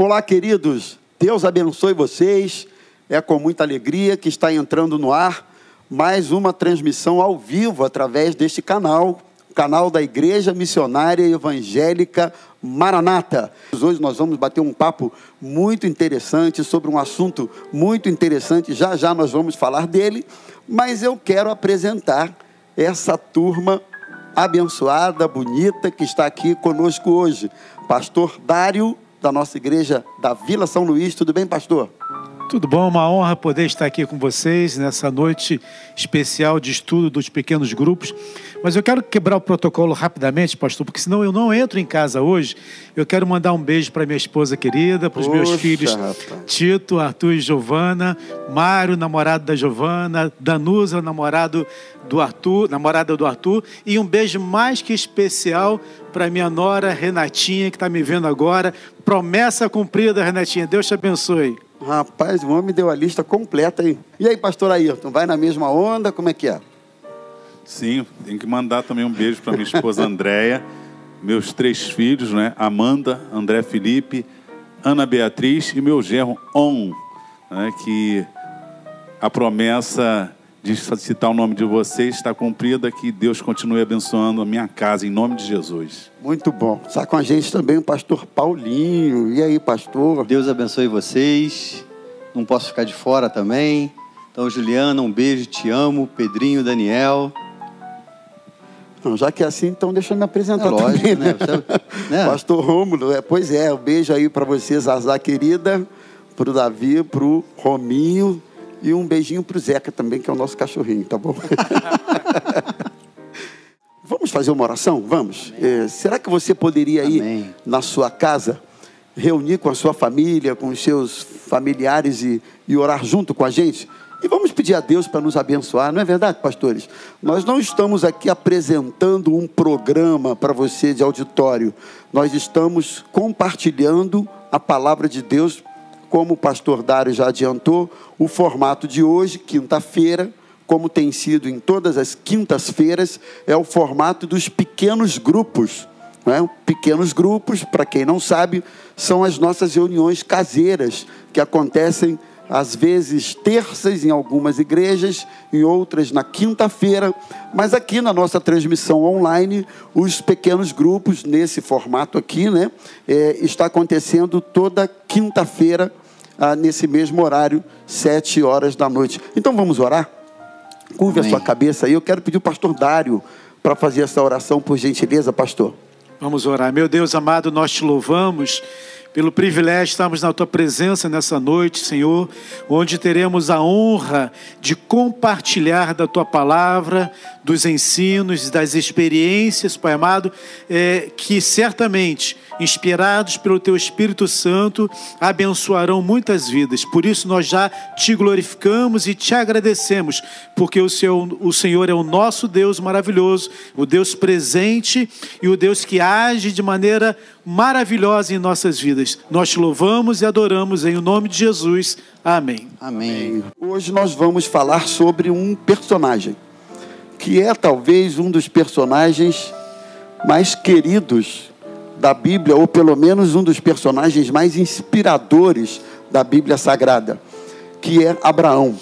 Olá, queridos. Deus abençoe vocês. É com muita alegria que está entrando no ar mais uma transmissão ao vivo através deste canal, canal da Igreja Missionária Evangélica Maranata. Hoje nós vamos bater um papo muito interessante sobre um assunto muito interessante. Já já nós vamos falar dele, mas eu quero apresentar essa turma abençoada, bonita que está aqui conosco hoje. Pastor Dário, da nossa igreja da Vila São Luís. Tudo bem, pastor? Tudo bom, uma honra poder estar aqui com vocês nessa noite especial de estudo dos pequenos grupos. Mas eu quero quebrar o protocolo rapidamente, pastor, porque senão eu não entro em casa hoje. Eu quero mandar um beijo para minha esposa querida, para os meus filhos rapaz. Tito, Arthur e Giovana, Mário, namorado da Giovana, Danusa, namorado do Arthur, namorada do Arthur, e um beijo mais que especial para minha nora Renatinha, que está me vendo agora. Promessa cumprida, Renatinha. Deus te abençoe. Rapaz, o homem deu a lista completa aí. E aí, pastor Ayrton, vai na mesma onda? Como é que é? Sim, tem que mandar também um beijo para minha esposa Andréia, meus três filhos, né? Amanda, André Felipe, Ana Beatriz e meu genro On, né? que a promessa de citar o nome de vocês está cumprida, que Deus continue abençoando a minha casa, em nome de Jesus. Muito bom. Está com a gente também o pastor Paulinho. E aí, pastor? Deus abençoe vocês. Não posso ficar de fora também. Então, Juliana, um beijo, te amo. Pedrinho, Daniel. Não, já que é assim, então deixa eu me apresentar é lógico, também, né? né? Pastor Rômulo, é, pois é, um beijo aí para você, Zazá querida, para o Davi, para o Rominho, e um beijinho para o Zeca também, que é o nosso cachorrinho, tá bom? Vamos fazer uma oração? Vamos. É, será que você poderia ir Amém. na sua casa, reunir com a sua família, com os seus familiares e, e orar junto com a gente? E vamos pedir a Deus para nos abençoar, não é verdade, pastores? Nós não estamos aqui apresentando um programa para você de auditório, nós estamos compartilhando a palavra de Deus como o pastor Dário já adiantou, o formato de hoje, quinta-feira, como tem sido em todas as quintas-feiras, é o formato dos pequenos grupos. Né? Pequenos grupos, para quem não sabe, são as nossas reuniões caseiras, que acontecem às vezes terças em algumas igrejas, em outras na quinta-feira, mas aqui na nossa transmissão online, os pequenos grupos, nesse formato aqui, né, é, está acontecendo toda quinta-feira, ah, nesse mesmo horário, sete horas da noite. Então vamos orar? Curve Amém. a sua cabeça aí. Eu quero pedir o pastor Dário para fazer essa oração, por gentileza, pastor. Vamos orar. Meu Deus amado, nós te louvamos pelo privilégio de estarmos na tua presença nessa noite, Senhor, onde teremos a honra de compartilhar da tua palavra, dos ensinos, das experiências, Pai amado, é, que certamente, inspirados pelo teu Espírito Santo, abençoarão muitas vidas. Por isso nós já te glorificamos e te agradecemos, porque o, seu, o Senhor é o nosso Deus maravilhoso, o Deus presente e o Deus que age de maneira maravilhosa em nossas vidas. Nós te louvamos e adoramos em nome de Jesus. Amém. Amém. Hoje nós vamos falar sobre um personagem que é talvez um dos personagens mais queridos da Bíblia, ou pelo menos um dos personagens mais inspiradores da Bíblia Sagrada, que é Abraão.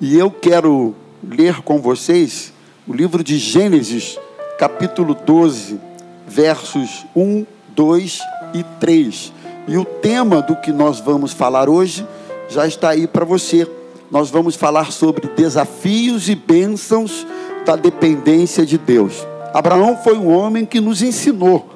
E eu quero ler com vocês o livro de Gênesis, capítulo 12, versos 1, 2 e 3. E o tema do que nós vamos falar hoje já está aí para você nós vamos falar sobre desafios e bênçãos da dependência de Deus. Abraão foi um homem que nos ensinou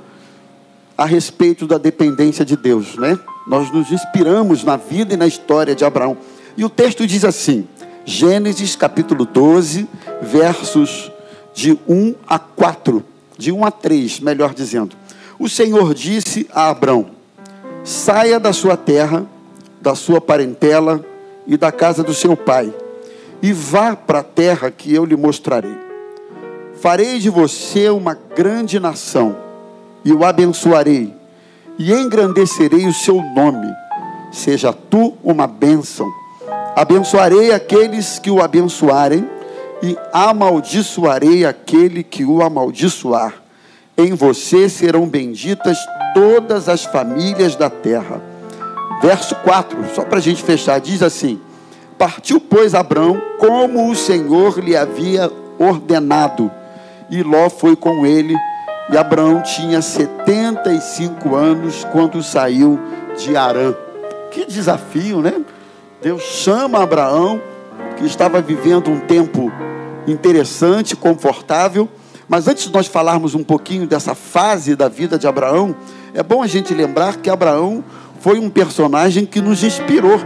a respeito da dependência de Deus, né? Nós nos inspiramos na vida e na história de Abraão. E o texto diz assim: Gênesis capítulo 12, versos de 1 a 4, de 1 a 3, melhor dizendo. O Senhor disse a Abraão: Saia da sua terra, da sua parentela, e da casa do seu pai, e vá para a terra que eu lhe mostrarei. Farei de você uma grande nação, e o abençoarei, e engrandecerei o seu nome. Seja tu uma bênção. Abençoarei aqueles que o abençoarem, e amaldiçoarei aquele que o amaldiçoar. em você serão benditas todas as famílias da terra. Verso 4, só para a gente fechar, diz assim: Partiu, pois, Abraão, como o Senhor lhe havia ordenado, e Ló foi com ele. E Abraão tinha 75 anos quando saiu de Arã. Que desafio, né? Deus chama Abraão, que estava vivendo um tempo interessante, confortável. Mas antes de nós falarmos um pouquinho dessa fase da vida de Abraão, é bom a gente lembrar que Abraão foi um personagem que nos inspirou.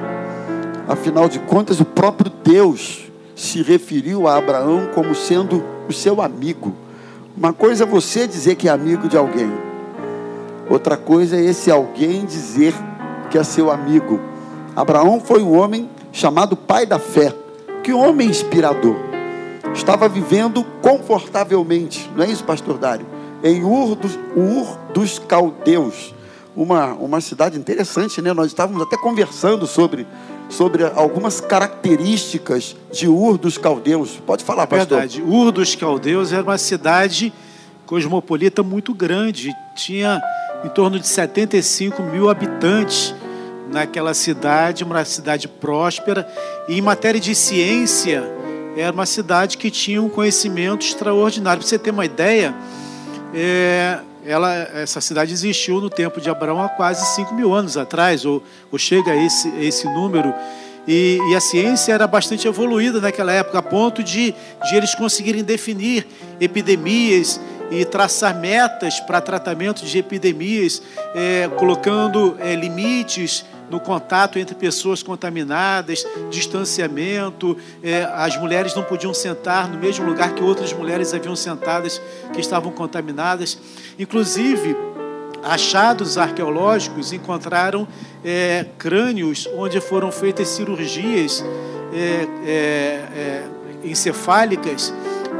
Afinal de contas, o próprio Deus se referiu a Abraão como sendo o seu amigo. Uma coisa é você dizer que é amigo de alguém, outra coisa é esse alguém dizer que é seu amigo. Abraão foi um homem chamado pai da fé. Que homem inspirador. Estava vivendo confortavelmente, não é isso, pastor Dário? Em Ur dos, Ur dos Caldeus. Uma, uma cidade interessante, né? Nós estávamos até conversando sobre, sobre algumas características de Ur dos Caldeus. Pode falar, pastor. Verdade. Ur dos Caldeus era uma cidade cosmopolita muito grande. Tinha em torno de 75 mil habitantes naquela cidade, uma cidade próspera. E em matéria de ciência, era uma cidade que tinha um conhecimento extraordinário. Para você ter uma ideia, é, ela, essa cidade existiu no tempo de Abraão há quase 5 mil anos atrás, ou, ou chega a esse, esse número. E, e, a ciência era bastante evoluída naquela época, a ponto de, de eles conseguirem definir epidemias e traçar metas para tratamento de epidemias, é, colocando é, limites no contato entre pessoas contaminadas, distanciamento, é, as mulheres não podiam sentar no mesmo lugar que outras mulheres haviam sentadas que estavam contaminadas. Inclusive, achados arqueológicos encontraram é, crânios onde foram feitas cirurgias é, é, é encefálicas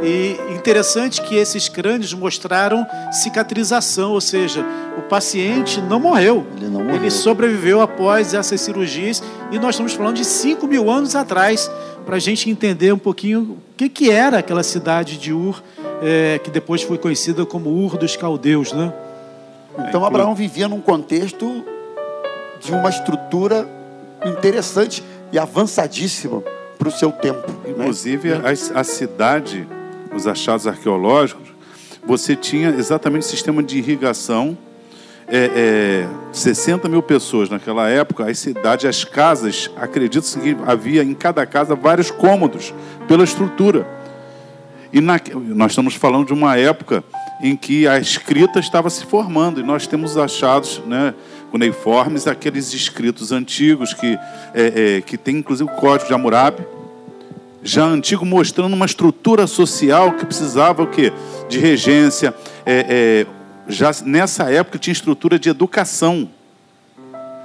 e interessante que esses crânios mostraram cicatrização, ou seja, o paciente não morreu. Ele, não morreu. Ele sobreviveu após essas cirurgias. E nós estamos falando de 5 mil anos atrás, para a gente entender um pouquinho o que, que era aquela cidade de Ur, é, que depois foi conhecida como Ur dos Caldeus. Né? Então, Abraão vivia num contexto de uma estrutura interessante e avançadíssima para o seu tempo. Né? Inclusive, né? a, a cidade os achados arqueológicos, você tinha exatamente o sistema de irrigação. É, é, 60 mil pessoas naquela época, as cidades, as casas, acredito que havia em cada casa vários cômodos pela estrutura. E na, nós estamos falando de uma época em que a escrita estava se formando, e nós temos achados né, cuneiformes, aqueles escritos antigos que, é, é, que tem inclusive o código de Hammurabi, já antigo, mostrando uma estrutura social que precisava o quê? De regência. É, é, já nessa época tinha estrutura de educação,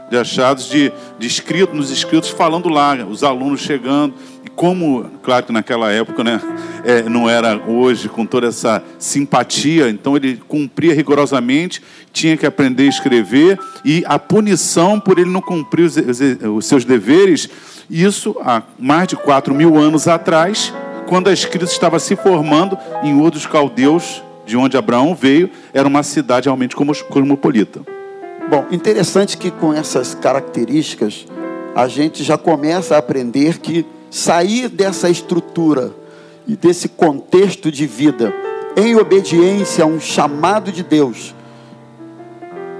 de achados de, de escrito, nos escritos falando lá, os alunos chegando. E como, claro que naquela época né, é, não era hoje com toda essa simpatia, então ele cumpria rigorosamente, tinha que aprender a escrever, e a punição por ele não cumprir os, os, os seus deveres isso há mais de 4 mil anos atrás, quando a escrita estava se formando em Ur dos Caldeus, de onde Abraão veio, era uma cidade realmente cosmopolita. Bom, interessante que com essas características, a gente já começa a aprender que sair dessa estrutura e desse contexto de vida em obediência a um chamado de Deus,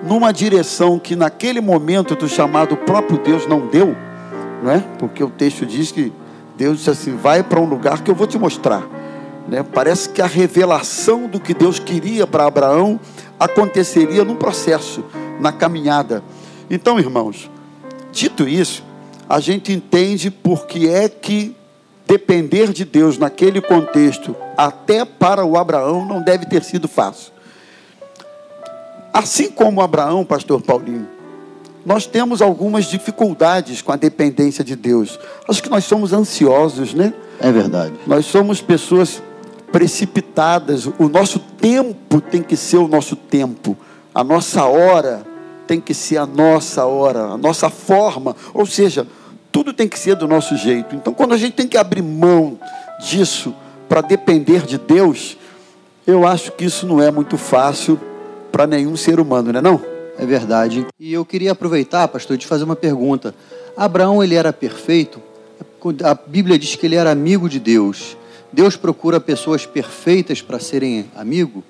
numa direção que naquele momento do chamado próprio Deus não deu, não é? Porque o texto diz que Deus disse assim: vai para um lugar que eu vou te mostrar. Né? Parece que a revelação do que Deus queria para Abraão aconteceria no processo, na caminhada. Então, irmãos, dito isso, a gente entende por que é que depender de Deus naquele contexto, até para o Abraão, não deve ter sido fácil. Assim como Abraão, pastor Paulinho, nós temos algumas dificuldades com a dependência de Deus. Acho que nós somos ansiosos, né? É verdade. Nós somos pessoas precipitadas. O nosso tempo tem que ser o nosso tempo. A nossa hora tem que ser a nossa hora, a nossa forma. Ou seja, tudo tem que ser do nosso jeito. Então, quando a gente tem que abrir mão disso para depender de Deus, Eu acho que isso não é muito fácil para nenhum ser humano, não é não? É verdade. E eu queria aproveitar, pastor, de fazer uma pergunta. Abraão, ele era perfeito? A Bíblia diz que ele era amigo de Deus. Deus procura pessoas perfeitas para serem amigo?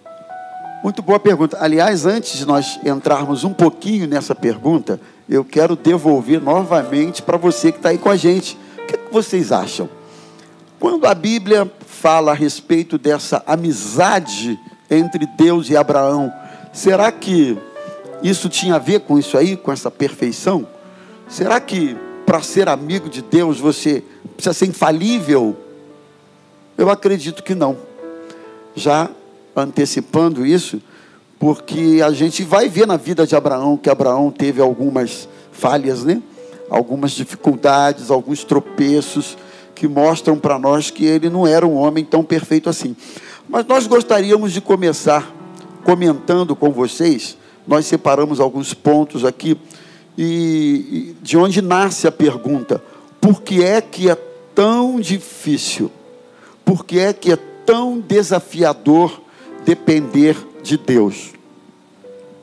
Muito boa pergunta. Aliás, antes de nós entrarmos um pouquinho nessa pergunta, eu quero devolver novamente para você que está aí com a gente. O que, que vocês acham? Quando a Bíblia fala a respeito dessa amizade entre Deus e Abraão, será que isso tinha a ver com isso aí, com essa perfeição? Será que para ser amigo de Deus você precisa ser infalível? Eu acredito que não. Já antecipando isso, porque a gente vai ver na vida de Abraão que Abraão teve algumas falhas, né? Algumas dificuldades, alguns tropeços que mostram para nós que ele não era um homem tão perfeito assim. Mas nós gostaríamos de começar comentando com vocês, nós separamos alguns pontos aqui e, e de onde nasce a pergunta: por que é que é tão difícil? Por que é que é tão desafiador depender de Deus?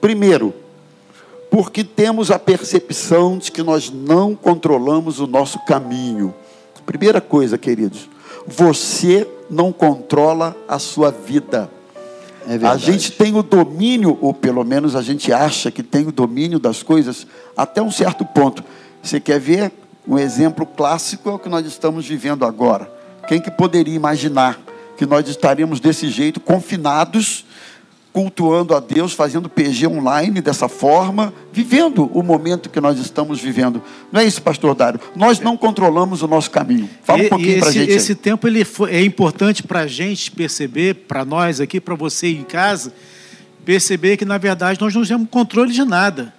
Primeiro, porque temos a percepção de que nós não controlamos o nosso caminho. Primeira coisa, queridos, você não controla a sua vida. É a gente tem o domínio, ou pelo menos a gente acha que tem o domínio das coisas até um certo ponto. Você quer ver um exemplo clássico é o que nós estamos vivendo agora. Quem que poderia imaginar que nós estaríamos desse jeito, confinados, cultuando a Deus, fazendo PG online dessa forma, vivendo o momento que nós estamos vivendo. Não é isso, pastor Dário? Nós não controlamos o nosso caminho. Fala um pouquinho para a gente. Esse aí. tempo ele foi, é importante para a gente perceber, para nós aqui, para você em casa, perceber que, na verdade, nós não temos controle de nada.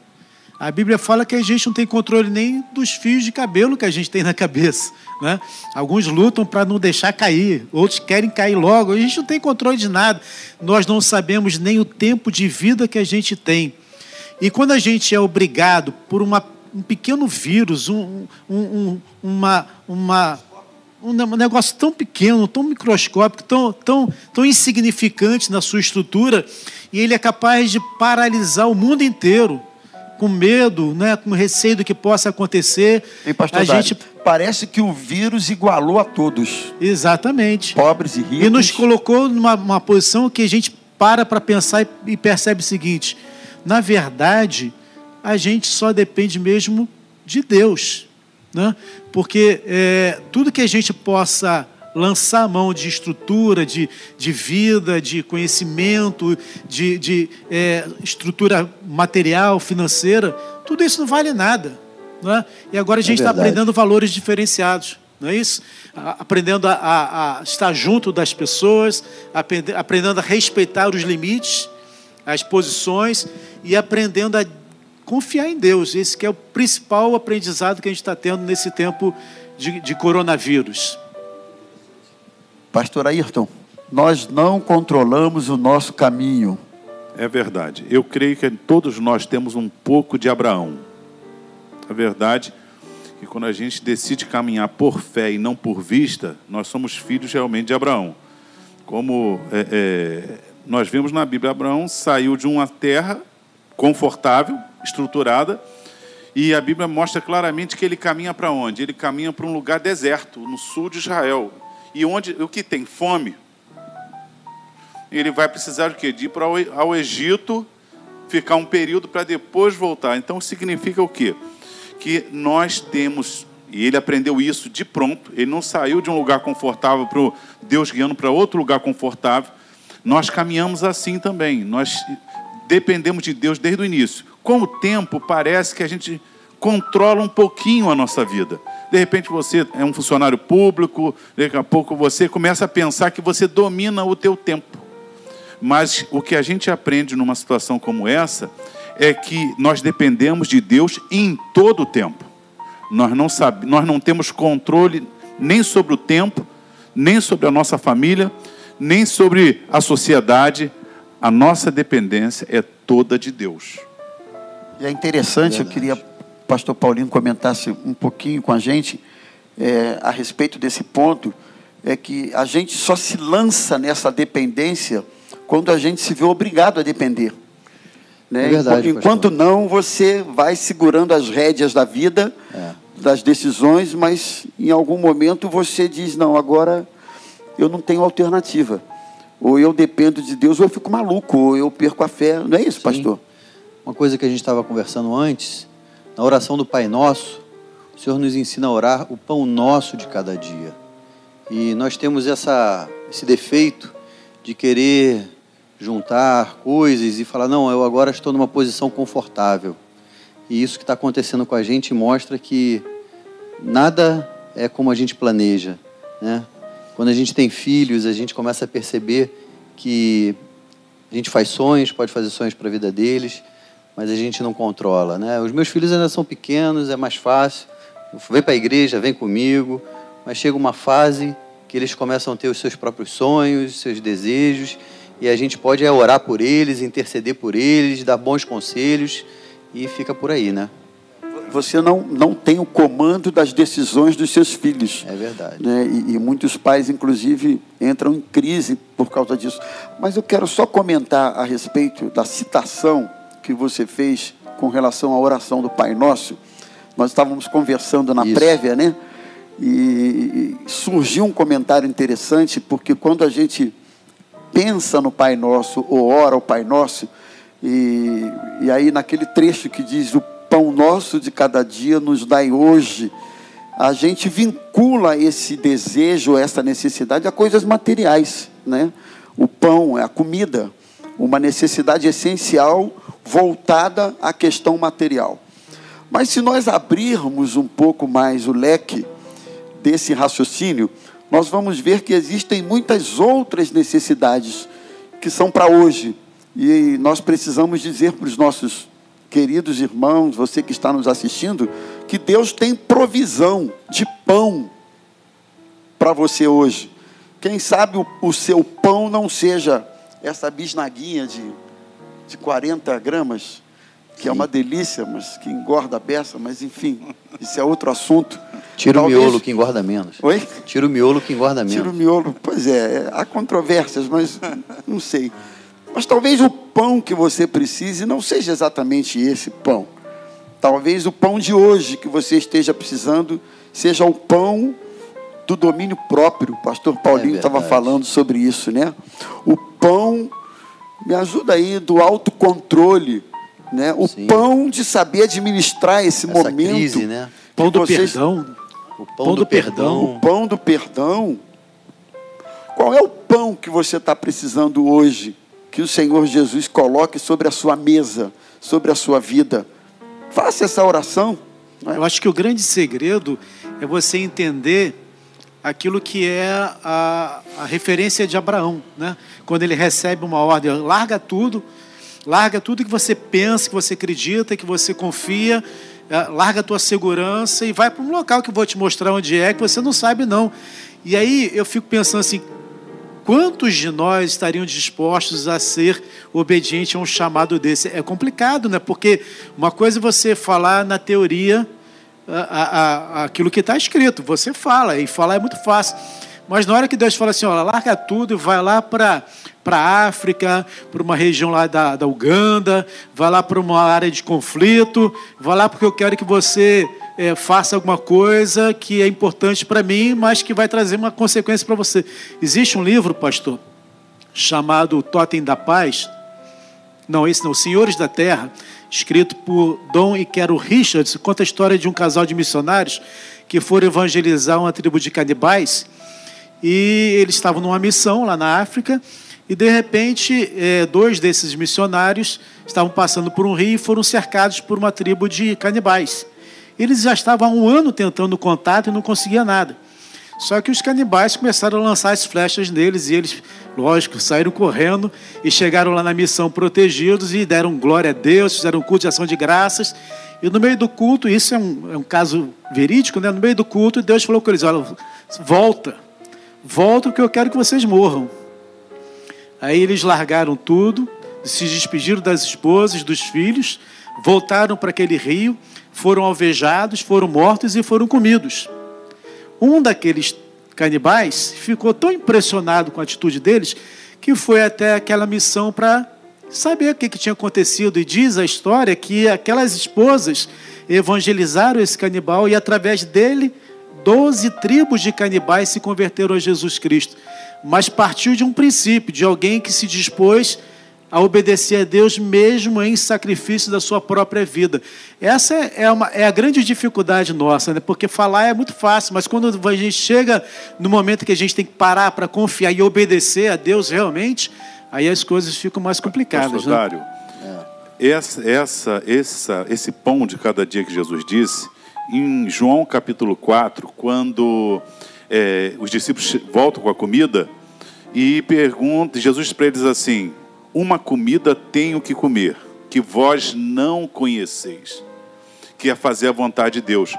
A Bíblia fala que a gente não tem controle nem dos fios de cabelo que a gente tem na cabeça. Né? Alguns lutam para não deixar cair, outros querem cair logo. A gente não tem controle de nada. Nós não sabemos nem o tempo de vida que a gente tem. E quando a gente é obrigado por uma, um pequeno vírus, um, um, uma, uma, um negócio tão pequeno, tão microscópico, tão, tão, tão insignificante na sua estrutura, e ele é capaz de paralisar o mundo inteiro com medo, né, com receio do que possa acontecer. E pastor a Dário, gente parece que o vírus igualou a todos. Exatamente. Pobres e ricos. E nos colocou numa posição que a gente para para pensar e, percebe o seguinte: na verdade, a gente só depende mesmo de Deus, né? Porque é, tudo que a gente possa lançar a mão de estrutura, de, de vida, de conhecimento, de, de é, estrutura material, financeira, tudo isso não vale nada. Não é? E agora a gente está é aprendendo valores diferenciados, não é isso? Aprendendo a, a, a estar junto das pessoas, aprendendo a respeitar os limites, as posições e aprendendo a confiar em Deus. Esse que é o principal aprendizado que a gente está tendo nesse tempo de, de coronavírus. Pastor Ayrton, nós não controlamos o nosso caminho. É verdade. Eu creio que todos nós temos um pouco de Abraão. É verdade que quando a gente decide caminhar por fé e não por vista, nós somos filhos realmente de Abraão. Como é, é, nós vemos na Bíblia, Abraão saiu de uma terra confortável, estruturada, e a Bíblia mostra claramente que ele caminha para onde? Ele caminha para um lugar deserto, no sul de Israel. E onde o que tem fome, ele vai precisar de quê? De ir para ao Egito, ficar um período para depois voltar. Então significa o quê? Que nós temos, e ele aprendeu isso de pronto, ele não saiu de um lugar confortável para Deus guiando para outro lugar confortável. Nós caminhamos assim também. Nós dependemos de Deus desde o início. Com o tempo, parece que a gente controla um pouquinho a nossa vida. De repente você é um funcionário público, daqui a pouco você começa a pensar que você domina o teu tempo. Mas o que a gente aprende numa situação como essa é que nós dependemos de Deus em todo o tempo. Nós não, sabe, nós não temos controle nem sobre o tempo, nem sobre a nossa família, nem sobre a sociedade. A nossa dependência é toda de Deus. E é interessante, Verdade. eu queria pastor Paulinho comentasse um pouquinho com a gente é, a respeito desse ponto, é que a gente só se lança nessa dependência quando a gente se vê obrigado a depender. Né? É verdade, Enquanto pastor. não, você vai segurando as rédeas da vida, É. das decisões, mas em algum momento você diz: não, agora eu não tenho alternativa. Ou eu dependo de Deus, ou eu fico maluco, ou eu perco a fé. Não é isso, Sim. pastor? Uma coisa que a gente estava conversando antes, na oração do Pai Nosso, o Senhor nos ensina a orar o pão nosso de cada dia. E nós temos essa, esse defeito de querer juntar coisas e falar, não, eu agora estou numa posição confortável. E isso que está acontecendo com a gente mostra que nada é como a gente planeja. Né? Quando a gente tem filhos, a gente começa a perceber que a gente faz sonhos, pode fazer sonhos para a vida deles, mas a gente não controla. Né? Os meus filhos ainda são pequenos, é mais fácil. Vem para a igreja, vem comigo, mas chega uma fase que eles começam a ter os seus próprios sonhos, seus desejos, e a gente pode é, orar por eles, interceder por eles, dar bons conselhos, e fica por aí, né? Você não, não tem o comando das decisões dos seus filhos. É verdade. né? E, e muitos pais, inclusive, entram em crise por causa disso. Mas eu quero só comentar a respeito da citação que você fez com relação à oração do Pai Nosso. Nós estávamos conversando na Isso. prévia, né? E, surgiu um comentário interessante, porque quando a gente pensa no Pai Nosso ou ora o Pai Nosso, e, e aí naquele trecho que diz: O pão nosso de cada dia nos dai hoje, a gente vincula esse desejo, essa necessidade a coisas materiais, né? O pão é a comida, uma necessidade essencial voltada à questão material. Mas se nós abrirmos um pouco mais o leque desse raciocínio, nós vamos ver que existem muitas outras necessidades que são para hoje. E nós precisamos dizer para os nossos queridos irmãos, você que está nos assistindo, que Deus tem provisão de pão para você hoje. Quem sabe o, o seu pão não seja essa bisnaguinha de, de 40 gramas, que é uma delícia, mas que engorda a beça, mas enfim, isso é outro assunto. Tira Talvez- o miolo que engorda menos. Oi? Tira o miolo que engorda menos. Tira o miolo. Pois é, há controvérsias, mas não sei. Mas talvez o pão que você precise não seja exatamente esse pão. Talvez o pão de hoje que você esteja precisando seja o pão do domínio próprio. O pastor Paulinho É estava verdade. falando sobre isso, né? O pão, me ajuda aí, do autocontrole, né? O Sim. pão de saber administrar esse Essa momento. crise, né? Pão do vocês- perdão. O pão, Pão do, do perdão. o pão do perdão. Qual é o pão que você está precisando hoje que o Senhor Jesus coloque sobre a sua mesa, sobre a sua vida? Faça essa oração. né? Eu acho que o grande segredo é você entender aquilo que é a, a referência de Abraão, né? Quando ele recebe uma ordem, larga tudo, larga tudo que você pensa, que você acredita, que você confia, eh, larga a tua segurança e vai para um local que eu vou te mostrar onde é, que você não sabe não. E aí eu fico pensando assim, quantos de nós estariam dispostos a ser obediente a um chamado desse? É complicado, né? Porque uma coisa é você falar na teoria a- a- aquilo que está escrito, você fala, e falar é muito fácil. Mas na hora que Deus fala assim, olha, larga tudo e vai lá para a África, para uma região lá da, da Uganda, vai lá para uma área de conflito, vai lá porque eu quero que você eh, faça alguma coisa que é importante para mim, mas que vai trazer uma consequência para você. Existe um livro, pastor, chamado Totem da Paz, não, esse não, Senhores da Terra, escrito por Dom e Quero Richards, conta a história de um casal de missionários que foram evangelizar uma tribo de canibais e eles estavam numa missão lá na África e de repente eh, dois desses missionários estavam passando por um rio e foram cercados por uma tribo de canibais. Eles já estavam há um ano tentando contato e não conseguia nada. Só que os canibais começaram a lançar as flechas neles e eles, lógico, saíram correndo e chegaram lá na missão protegidos e deram glória a Deus, fizeram um culto de ação de graças. E no meio do culto, isso é um, é um caso verídico, né? no meio do culto, Deus falou com eles: olha, volta, volta que eu quero que vocês morram. Aí eles largaram tudo, se despediram das esposas, dos filhos, voltaram para aquele rio, foram alvejados, foram mortos e foram comidos. Um daqueles canibais ficou tão impressionado com a atitude deles que foi até aquela missão para saber o que, que tinha acontecido. E diz a história que aquelas esposas evangelizaram esse canibal e através dele, doze tribos de canibais se converteram a Jesus Cristo. Mas partiu de um princípio, de alguém que se dispôs a obedecer a Deus mesmo em sacrifício da sua própria vida. Essa é, uma, é a grande dificuldade nossa, né? porque falar é muito fácil, mas quando a gente chega no momento que a gente tem que parar para confiar e obedecer a Deus realmente, aí as coisas ficam mais complicadas. Pastor né? Dário, é. essa, essa, essa, esse pão de cada dia que Jesus disse, em João capítulo 4, quando é, os discípulos voltam com a comida e perguntam, Jesus para eles assim: uma comida tenho que comer, que vós não conheceis, que é fazer a vontade de Deus.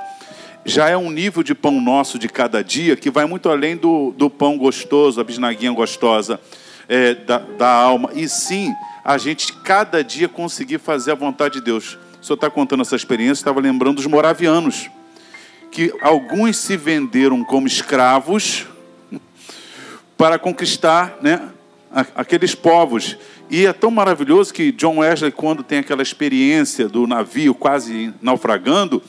Já é um nível de pão nosso de cada dia que vai muito além do, do pão gostoso, a bisnaguinha gostosa é, da, da alma, e sim a gente cada dia conseguir fazer a vontade de Deus. O senhor está contando essa experiência, estava lembrando dos moravianos, que alguns se venderam como escravos para conquistar né, aqueles povos. E é tão maravilhoso que John Wesley, quando tem aquela experiência do navio quase naufragando,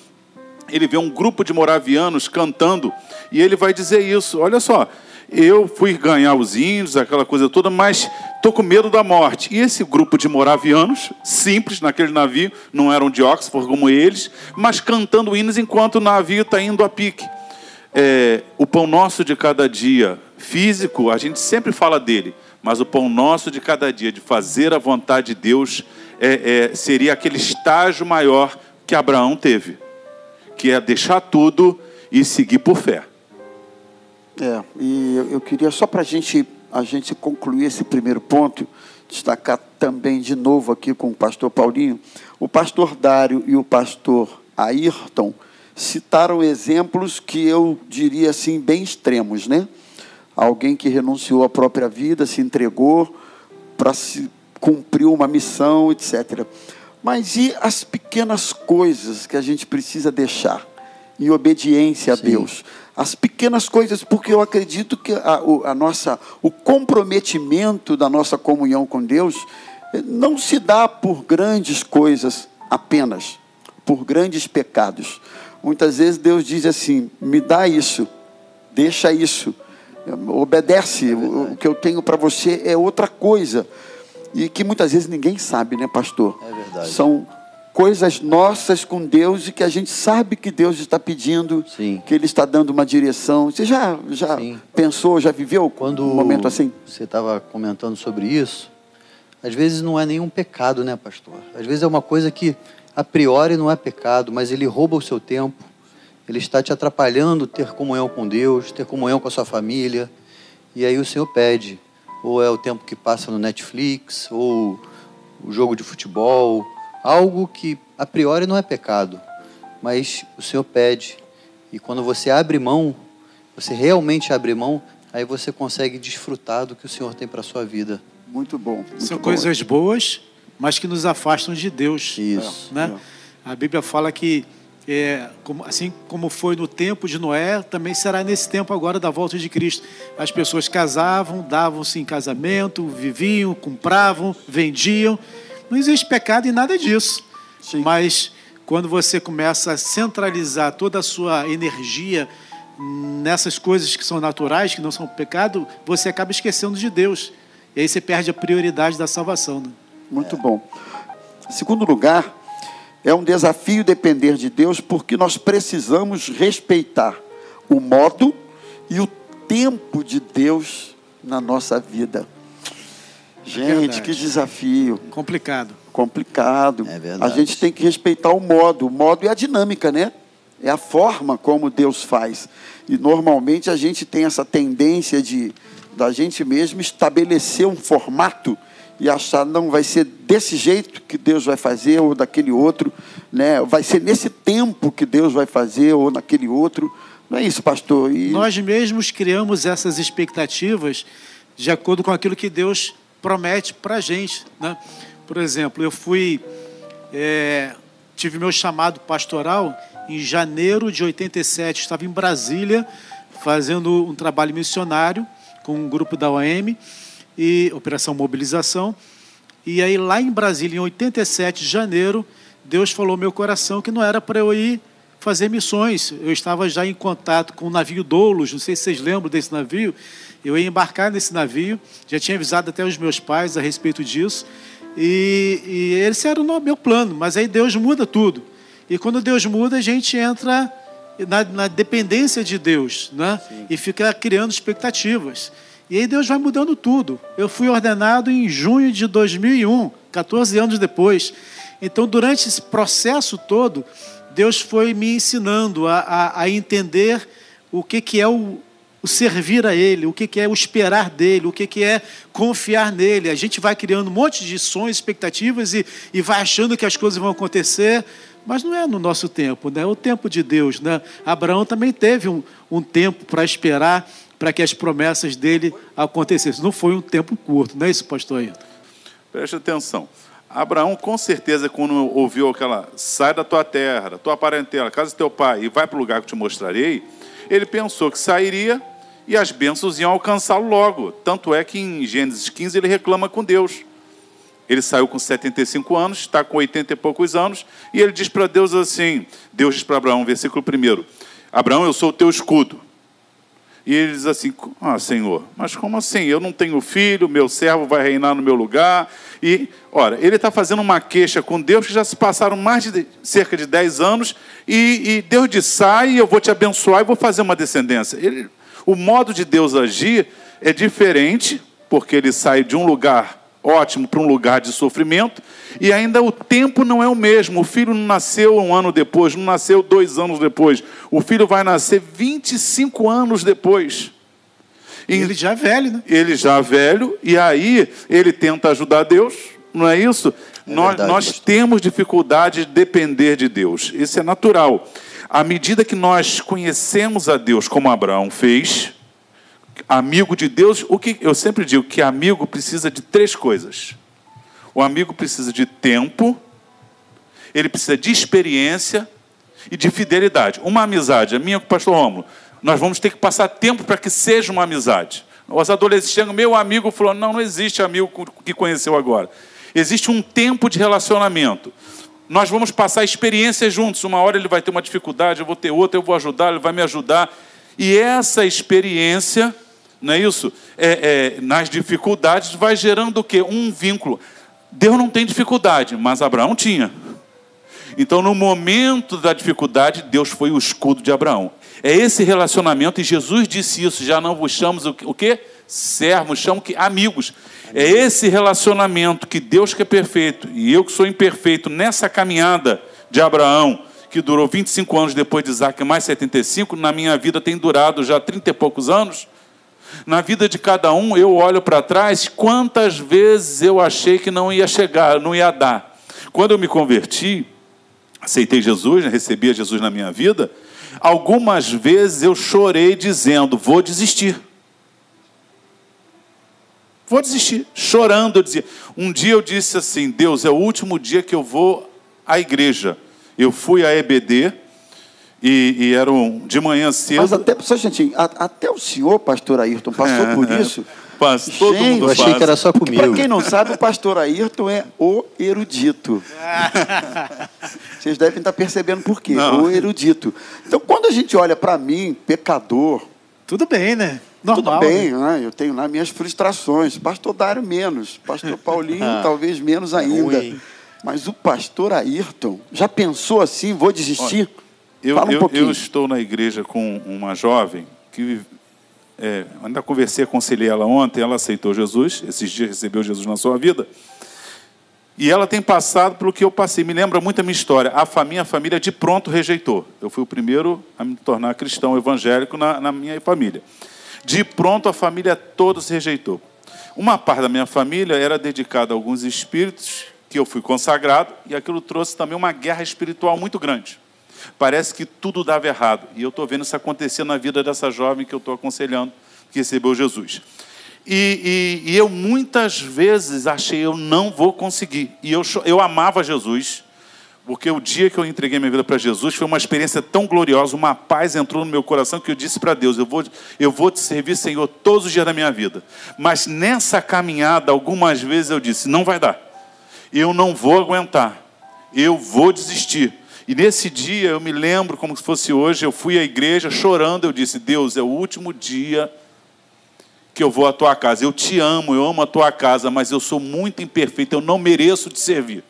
ele vê um grupo de moravianos cantando e ele vai dizer isso: olha só, eu fui ganhar os índios, aquela coisa toda, mas estou com medo da morte. E esse grupo de moravianos, simples naquele navio, não eram de Oxford como eles, mas cantando hinos enquanto o navio está indo a pique. É, o pão nosso de cada dia físico, a gente sempre fala dele, mas o pão nosso de cada dia, de fazer a vontade de Deus, é, é, seria aquele estágio maior que Abraão teve, que é deixar tudo e seguir por fé. É, e eu queria só para gente, a gente concluir esse primeiro ponto, destacar também de novo aqui com o pastor Paulinho, o pastor Dário e o pastor Ayrton citaram exemplos que eu diria assim bem extremos, né? Alguém que renunciou à própria vida, se entregou para se cumprir uma missão, etc. Mas e as pequenas coisas que a gente precisa deixar em obediência Sim. a Deus? As pequenas coisas, porque eu acredito que a, a nossa, o comprometimento da nossa comunhão com Deus eh, não se dá por grandes coisas apenas, por grandes pecados. Muitas vezes Deus diz assim: me dá isso, deixa isso, obedece, o que eu tenho para você é outra coisa. E que muitas vezes ninguém sabe, né, pastor? É verdade. São coisas nossas com Deus e que a gente sabe que Deus está pedindo, Sim. que Ele está dando uma direção. Você já, já pensou, já viveu Quando um momento assim? Você estava comentando sobre isso. Às vezes não é nenhum pecado, né, pastor? Às vezes é uma coisa que a priori não é pecado, mas ele rouba o seu tempo, ele está te atrapalhando ter comunhão com Deus, ter comunhão com a sua família. E aí o Senhor pede, ou é o tempo que passa no Netflix, ou o jogo de futebol, algo que a priori não é pecado, mas o Senhor pede. E quando você abre mão, você realmente abre mão, aí você consegue desfrutar do que o Senhor tem para a sua vida. Muito bom. Muito São bom. coisas boas, mas que nos afastam de Deus. Isso. Né? É. A Bíblia fala que é, como, assim como foi no tempo de Noé, também será nesse tempo agora da volta de Cristo. As pessoas casavam, davam-se em casamento, viviam, compravam, vendiam. Não existe pecado em nada disso. Sim. Mas quando você começa a centralizar toda a sua energia nessas coisas que são naturais, que não são pecado, você acaba esquecendo de Deus. E aí você perde a prioridade da salvação. Né? Muito bom. Segundo lugar, é um desafio depender de Deus, porque nós precisamos respeitar o modo e o tempo de Deus na nossa vida. É Gente, é que desafio. Complicado. Complicado. É verdade. A gente tem que respeitar o modo. O modo é a dinâmica, né? É a forma como Deus faz. E normalmente a gente tem essa tendência de da gente mesmo estabelecer um formato e achar não vai ser desse jeito que Deus vai fazer ou daquele outro, né? Vai ser nesse tempo que Deus vai fazer ou naquele outro. Não é isso, pastor? E... Nós mesmos criamos essas expectativas de acordo com aquilo que Deus promete para a gente, né? Por exemplo, eu fui é, tive meu chamado pastoral em janeiro de 87, estava em Brasília fazendo um trabalho missionário com um grupo da OM e Operação Mobilização. E aí lá em Brasília, em 87 de janeiro, Deus falou no meu coração que não era para eu ir fazer missões. Eu estava já em contato com o navio Doulos, não sei se vocês lembram desse navio. Eu ia embarcar nesse navio, já tinha avisado até os meus pais a respeito disso. E, e esse era o meu plano, mas aí Deus muda tudo. E quando Deus muda, a gente entra na, na dependência de Deus, né? E fica criando expectativas. E aí Deus vai mudando tudo. Eu fui ordenado em junho de 2001, 14 anos depois. Então, durante esse processo todo, Deus foi me ensinando a, a, a entender o que, que é o, o servir a Ele, o que, que é o esperar dele, o que, que é confiar nele. A gente vai criando um monte de sonhos, expectativas e, e vai achando que as coisas vão acontecer, mas não é no nosso tempo, né? é o tempo de Deus. Né? Abraão também teve um, um tempo para esperar para que as promessas dele acontecessem. Não foi um tempo curto, não é isso, pastor Ayrton? Preste atenção. Abraão, com certeza, quando ouviu aquela sai da tua terra, da tua parentela, casa do teu pai e vai para o lugar que te mostrarei, ele pensou que sairia e as bênçãos iam alcançá-lo logo. Tanto é que em Gênesis 15 ele reclama com Deus. Ele saiu com 75 anos, está com 80 e poucos anos, e ele diz para Deus assim: Deus diz para Abraão, versículo 1: Abraão, eu sou o teu escudo. E ele diz assim: Ah, Senhor, mas como assim? Eu não tenho filho, meu servo vai reinar no meu lugar. E, ora, ele está fazendo uma queixa com Deus que já se passaram mais de cerca de 10 anos, e, e Deus diz: Sai, eu vou te abençoar e vou fazer uma descendência. Ele, o modo de Deus agir é diferente, porque ele sai de um lugar ótimo para um lugar de sofrimento, e ainda o tempo não é o mesmo. O filho não nasceu um ano depois, não nasceu dois anos depois. O filho vai nascer 25 anos depois. E ele já é velho, né? Ele já é velho, e aí ele tenta ajudar Deus, não é isso? É nós, verdade, nós temos dificuldade de depender de Deus, isso é natural. À medida que nós conhecemos a Deus, como Abraão fez, amigo de Deus, o que eu sempre digo que amigo precisa de três coisas. O amigo precisa de tempo, ele precisa de experiência e de fidelidade. Uma amizade, a minha com o pastor Romulo, nós vamos ter que passar tempo para que seja uma amizade. Os adolescentes meu amigo falou: não, não existe amigo que conheceu agora. Existe um tempo de relacionamento. Nós vamos passar experiências juntos. Uma hora ele vai ter uma dificuldade, eu vou ter outra, eu vou ajudar, ele vai me ajudar. E essa experiência não é isso? É, é, nas dificuldades vai gerando o quê? Um vínculo. Deus não tem dificuldade, mas Abraão tinha. Então, no momento da dificuldade, Deus foi o escudo de Abraão. É esse relacionamento, e Jesus disse isso, já não vos chamamos o quê? Servos, chamo que amigos. É esse relacionamento que Deus que é perfeito, e eu que sou imperfeito, nessa caminhada de Abraão, que durou 25 anos depois de Isaac, mais 75, na minha vida tem durado já 30 e poucos anos. Na vida de cada um, eu olho para trás, quantas vezes eu achei que não ia chegar, não ia dar. Quando eu me converti, aceitei Jesus, né, recebi Jesus na minha vida, algumas vezes eu chorei dizendo: vou desistir. Vou desistir. Chorando, eu dizia. Um dia eu disse assim: Deus, é o último dia que eu vou à igreja. Eu fui à EBD, e, e eram de manhã cedo. Mas até, só gente, até o senhor, pastor Ayrton, passou por isso. Passa, todo gente, mundo eu achei que era só comigo. Para quem não sabe, o pastor Ayrton é o erudito. Vocês devem estar percebendo por quê. Não. O erudito. Então, quando a gente olha para mim, pecador. Tudo bem, né? Normal, Tudo bem, né? né? eu tenho lá minhas frustrações. Pastor Dário menos, pastor Paulinho ah, talvez menos ainda. Ruim. Mas o pastor Ayrton já pensou assim, vou desistir? Olha, eu, um eu, eu, estou na igreja com uma jovem que é, ainda conversei, aconselhei ela ontem, ela aceitou Jesus, esses dias recebeu Jesus na sua vida. E ela tem passado pelo que eu passei. Me lembra muito a minha história. A minha família de pronto rejeitou. Eu fui o primeiro a me tornar cristão evangélico na, na minha família. De pronto a família toda se rejeitou. Uma parte da minha família era dedicada a alguns espíritos que eu fui consagrado e aquilo trouxe também uma guerra espiritual muito grande. Parece que tudo dava errado. E eu estou vendo isso acontecer na vida dessa jovem que eu estou aconselhando, que recebeu Jesus. E, e, e, eu muitas vezes achei, eu não vou conseguir. E eu, eu amava Jesus, Porque o dia que eu entreguei minha vida para Jesus foi uma experiência tão gloriosa, uma paz entrou no meu coração que eu disse para Deus: eu vou, eu vou te servir, Senhor, todos os dias da minha vida. Mas nessa caminhada, algumas vezes eu disse: não vai dar, eu não vou aguentar, eu vou desistir. E nesse dia eu me lembro como se fosse hoje, eu fui à igreja chorando, eu disse: Deus, é o último dia que eu vou à tua casa. Eu te amo, eu amo a tua casa, mas eu sou muito imperfeito, eu não mereço te servir.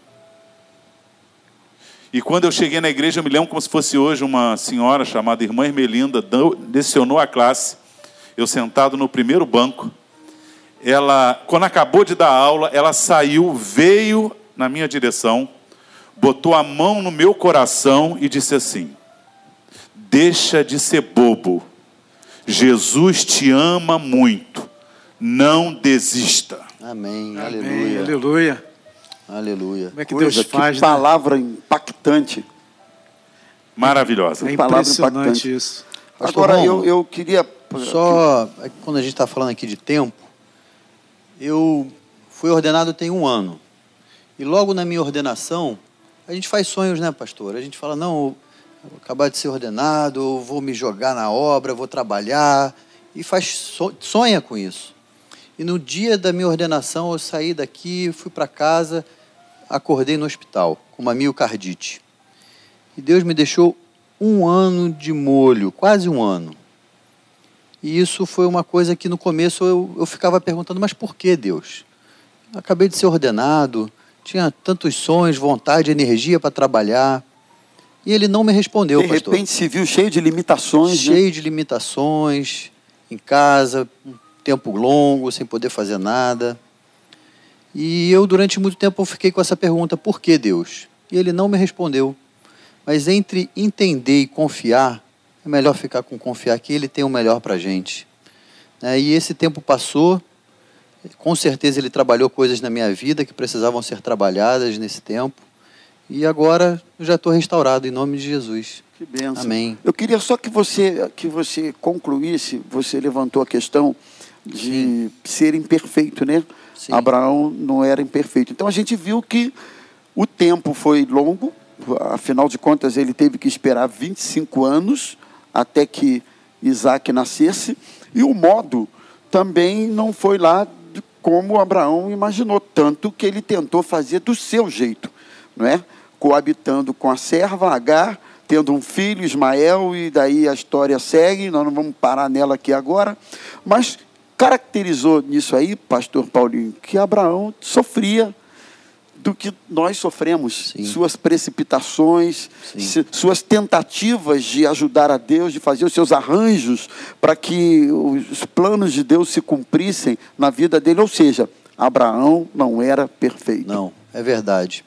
E quando eu cheguei na igreja, eu me lembro como se fosse hoje, uma senhora chamada Irmã Ermelinda lecionou a classe, eu sentado no primeiro banco. Ela, quando acabou de dar aula, ela saiu, veio na minha direção, botou a mão no meu coração e disse assim: Deixa de ser bobo. Jesus te ama muito. Não desista. Amém. Amém. Aleluia. Aleluia. Aleluia. Como é que Coisa, Deus faz, que né? palavra impactante. Maravilhosa. É palavra impressionante impactante. isso. Pastor Agora, Romulo, eu, eu queria. Só é quando a gente está falando aqui de tempo, eu fui ordenado tem um ano. E logo na minha ordenação, a gente faz sonhos, né, pastor? A gente fala, não, vou acabar de ser ordenado, vou me jogar na obra, vou trabalhar. E faz so- sonha com isso. E no dia da minha ordenação, eu saí daqui, fui para casa, acordei no hospital com uma miocardite. E Deus me deixou um ano de molho, quase um ano. E isso foi uma coisa que no começo eu, eu ficava perguntando, mas por que Deus? Eu acabei de ser ordenado, tinha tantos sonhos, vontade, energia para trabalhar. E ele não me respondeu, de pastor. repente se viu cheio de limitações. né? Cheio de limitações, em casa, um tempo longo, sem poder fazer nada. E eu, durante muito tempo, fiquei com essa pergunta: por que Deus? E ele não me respondeu. Mas entre entender e confiar, é melhor ficar com confiar que ele tem o melhor para a gente. Né? E esse tempo passou, com certeza ele trabalhou coisas na minha vida que precisavam ser trabalhadas nesse tempo. E agora eu já estou restaurado em nome de Jesus. Que benção. Amém. Eu queria só que você, que você concluísse, você levantou a questão de ser imperfeito, né? Sim. Abraão não era imperfeito. Então a gente viu que o tempo foi longo, afinal de contas ele teve que esperar 25 anos até que Isaac nascesse, e o modo também não foi lá como Abraão imaginou, tanto que ele tentou fazer do seu jeito, não é? Coabitando com a serva Agar, tendo um filho, Ismael, e daí a história segue, nós não vamos parar nela aqui agora, mas caracterizou nisso aí, pastor Paulinho, que Abraão sofria do que nós sofremos, Sim. suas precipitações, se- suas tentativas de ajudar a Deus, de fazer os seus arranjos para que os planos de Deus se cumprissem na vida dele. Ou seja, Abraão não era perfeito. Não, é verdade.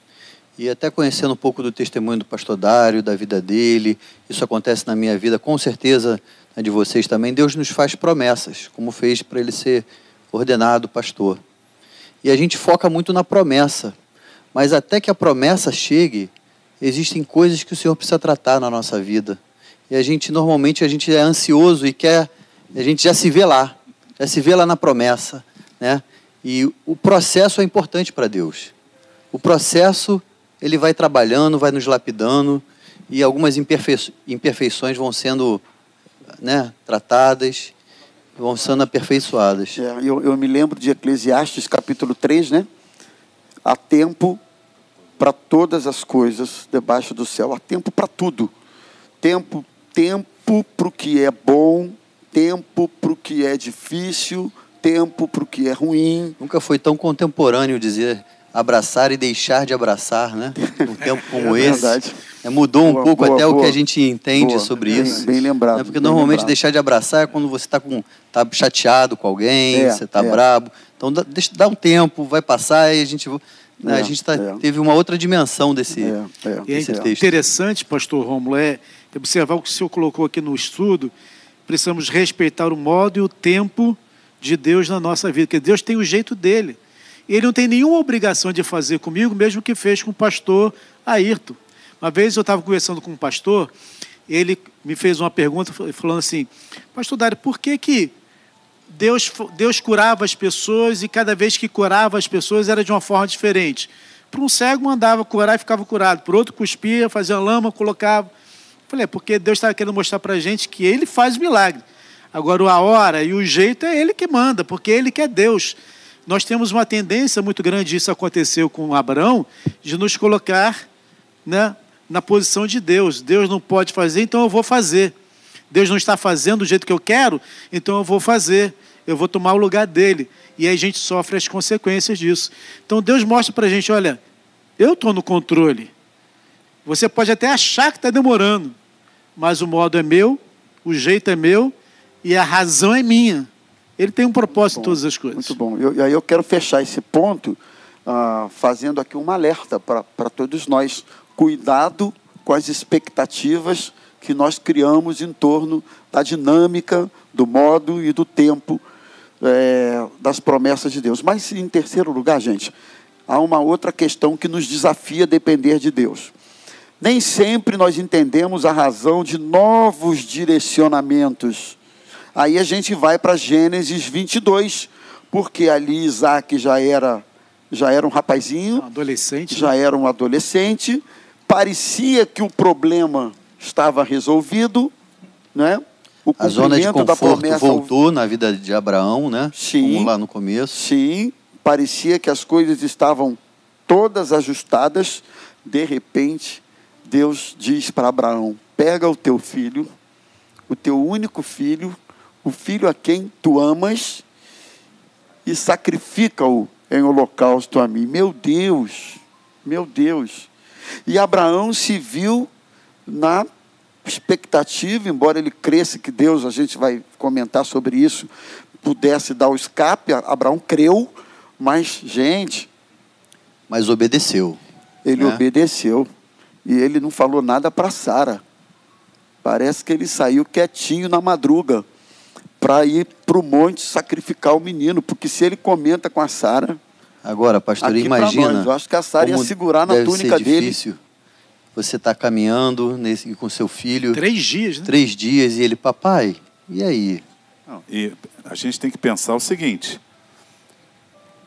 E até conhecendo um pouco do testemunho do pastor Dário, da vida dele, isso acontece na minha vida, com certeza na de vocês também. Deus nos faz promessas, como fez para ele ser ordenado pastor. E a gente foca muito na promessa, mas até que a promessa chegue, existem coisas que o Senhor precisa tratar na nossa vida. E a gente normalmente a gente é ansioso e quer, a gente já se vê lá, já se vê lá na promessa, né? E o processo é importante para Deus. O processo ele vai trabalhando, vai nos lapidando e algumas imperfei- imperfeições vão sendo, né, tratadas, vão sendo aperfeiçoadas. É, eu, eu me lembro de Eclesiastes capítulo 3, né? Há tempo para todas as coisas debaixo do céu, há tempo para tudo. Tempo, tempo para o que é bom, tempo para o que é difícil, tempo para o que é ruim. Nunca foi tão contemporâneo dizer abraçar e deixar de abraçar, né? Num tempo como É esse. verdade. É, mudou um Boa, pouco boa, até o boa. que a gente entende sobre Bem- isso. bem lembrado, Né? Porque bem normalmente lembrado. deixar de abraçar é quando você está tá chateado com alguém, É, você está é. brabo. Então dá, deixa, dá um tempo, vai passar e a gente É, a gente tá, é. teve uma outra dimensão desse, É, é. É desse texto. interessante, pastor Rômulo, é observar o que o senhor colocou aqui no estudo. Precisamos respeitar o modo e o tempo de Deus na nossa vida, porque Deus tem o jeito dele. Ele não tem nenhuma obrigação de fazer comigo, mesmo que fez com o pastor Ayrton. Uma vez eu estava conversando com um pastor, ele me fez uma pergunta falando assim, pastor Dário, por que que Deus, Deus curava as pessoas e cada vez que curava as pessoas era de uma forma diferente? Para um cego mandava curar e ficava curado. Para outro cuspia, fazia lama, colocava. Falei, é porque Deus estava querendo mostrar para a gente que Ele faz milagre. Agora, a hora e o jeito é Ele que manda, porque Ele que é Deus. Nós temos uma tendência muito grande, isso aconteceu com Abraão, de nos colocar né, na posição de Deus. Deus não pode fazer, então eu vou fazer. Deus não está fazendo do jeito que eu quero, então eu vou fazer. Eu vou tomar o lugar dele. E aí a gente sofre as consequências disso. Então Deus mostra para a gente: olha, eu estou no controle. Você pode até achar que está demorando, mas o modo é meu, o jeito é meu e a razão é minha. Ele tem um propósito em todas as coisas. Muito bom. E aí eu quero fechar esse ponto uh, fazendo aqui um alerta para todos nós. Cuidado com as expectativas que nós criamos em torno da dinâmica, do modo e do tempo é, das promessas de Deus. Mas, em terceiro lugar, gente, há uma outra questão que nos desafia a depender de Deus. Nem sempre nós entendemos a razão de novos direcionamentos. Aí a gente vai para Gênesis 22, porque ali Isaac já era, já era um rapazinho, um adolescente, já né? era um adolescente. Parecia que o problema estava resolvido, né? O a zona de conforto voltou na vida de Abraão, né? Sim. Como lá no começo. Sim, parecia que as coisas estavam todas ajustadas. De repente, Deus diz para Abraão: pega o teu filho, o teu único filho, o filho a quem tu amas, e sacrifica-o em holocausto a mim. Meu Deus, meu Deus. E Abraão se viu na expectativa, embora ele cresça que Deus, a gente vai comentar sobre isso, pudesse dar o escape, Abraão creu, mas, gente. Mas obedeceu. Ele né? obedeceu. E ele não falou nada para Sara. Parece que ele saiu quietinho na madruga para ir para o monte sacrificar o menino, porque se ele comenta com a Sara. Agora, pastor, imagina. Nós, eu acho que a Sara ia segurar na túnica dele você está caminhando nesse, com seu filho. Três dias, né? Três dias, e ele, papai, e aí? Não, e a gente tem que pensar o seguinte: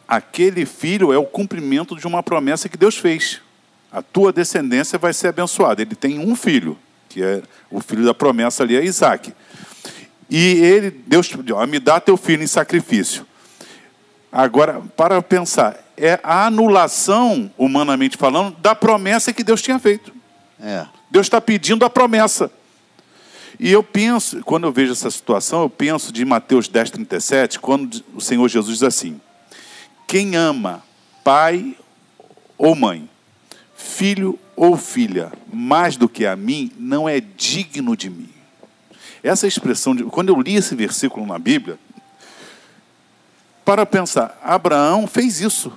aquele filho é o cumprimento de uma promessa que Deus fez. A tua descendência vai ser abençoada. Ele tem um filho, que é o filho da promessa ali, é Isaac. E ele, Deus me dá teu filho em sacrifício. Agora, para pensar, é a anulação, humanamente falando, da promessa que Deus tinha feito. É. Deus está pedindo a promessa. E eu penso, quando eu vejo essa situação, eu penso de Mateus 10, 37, quando o Senhor Jesus diz assim: Quem ama pai ou mãe, filho ou filha, mais do que a mim, não é digno de mim. Essa expressão, de, quando eu li esse versículo na Bíblia, para pensar, Abraão fez isso.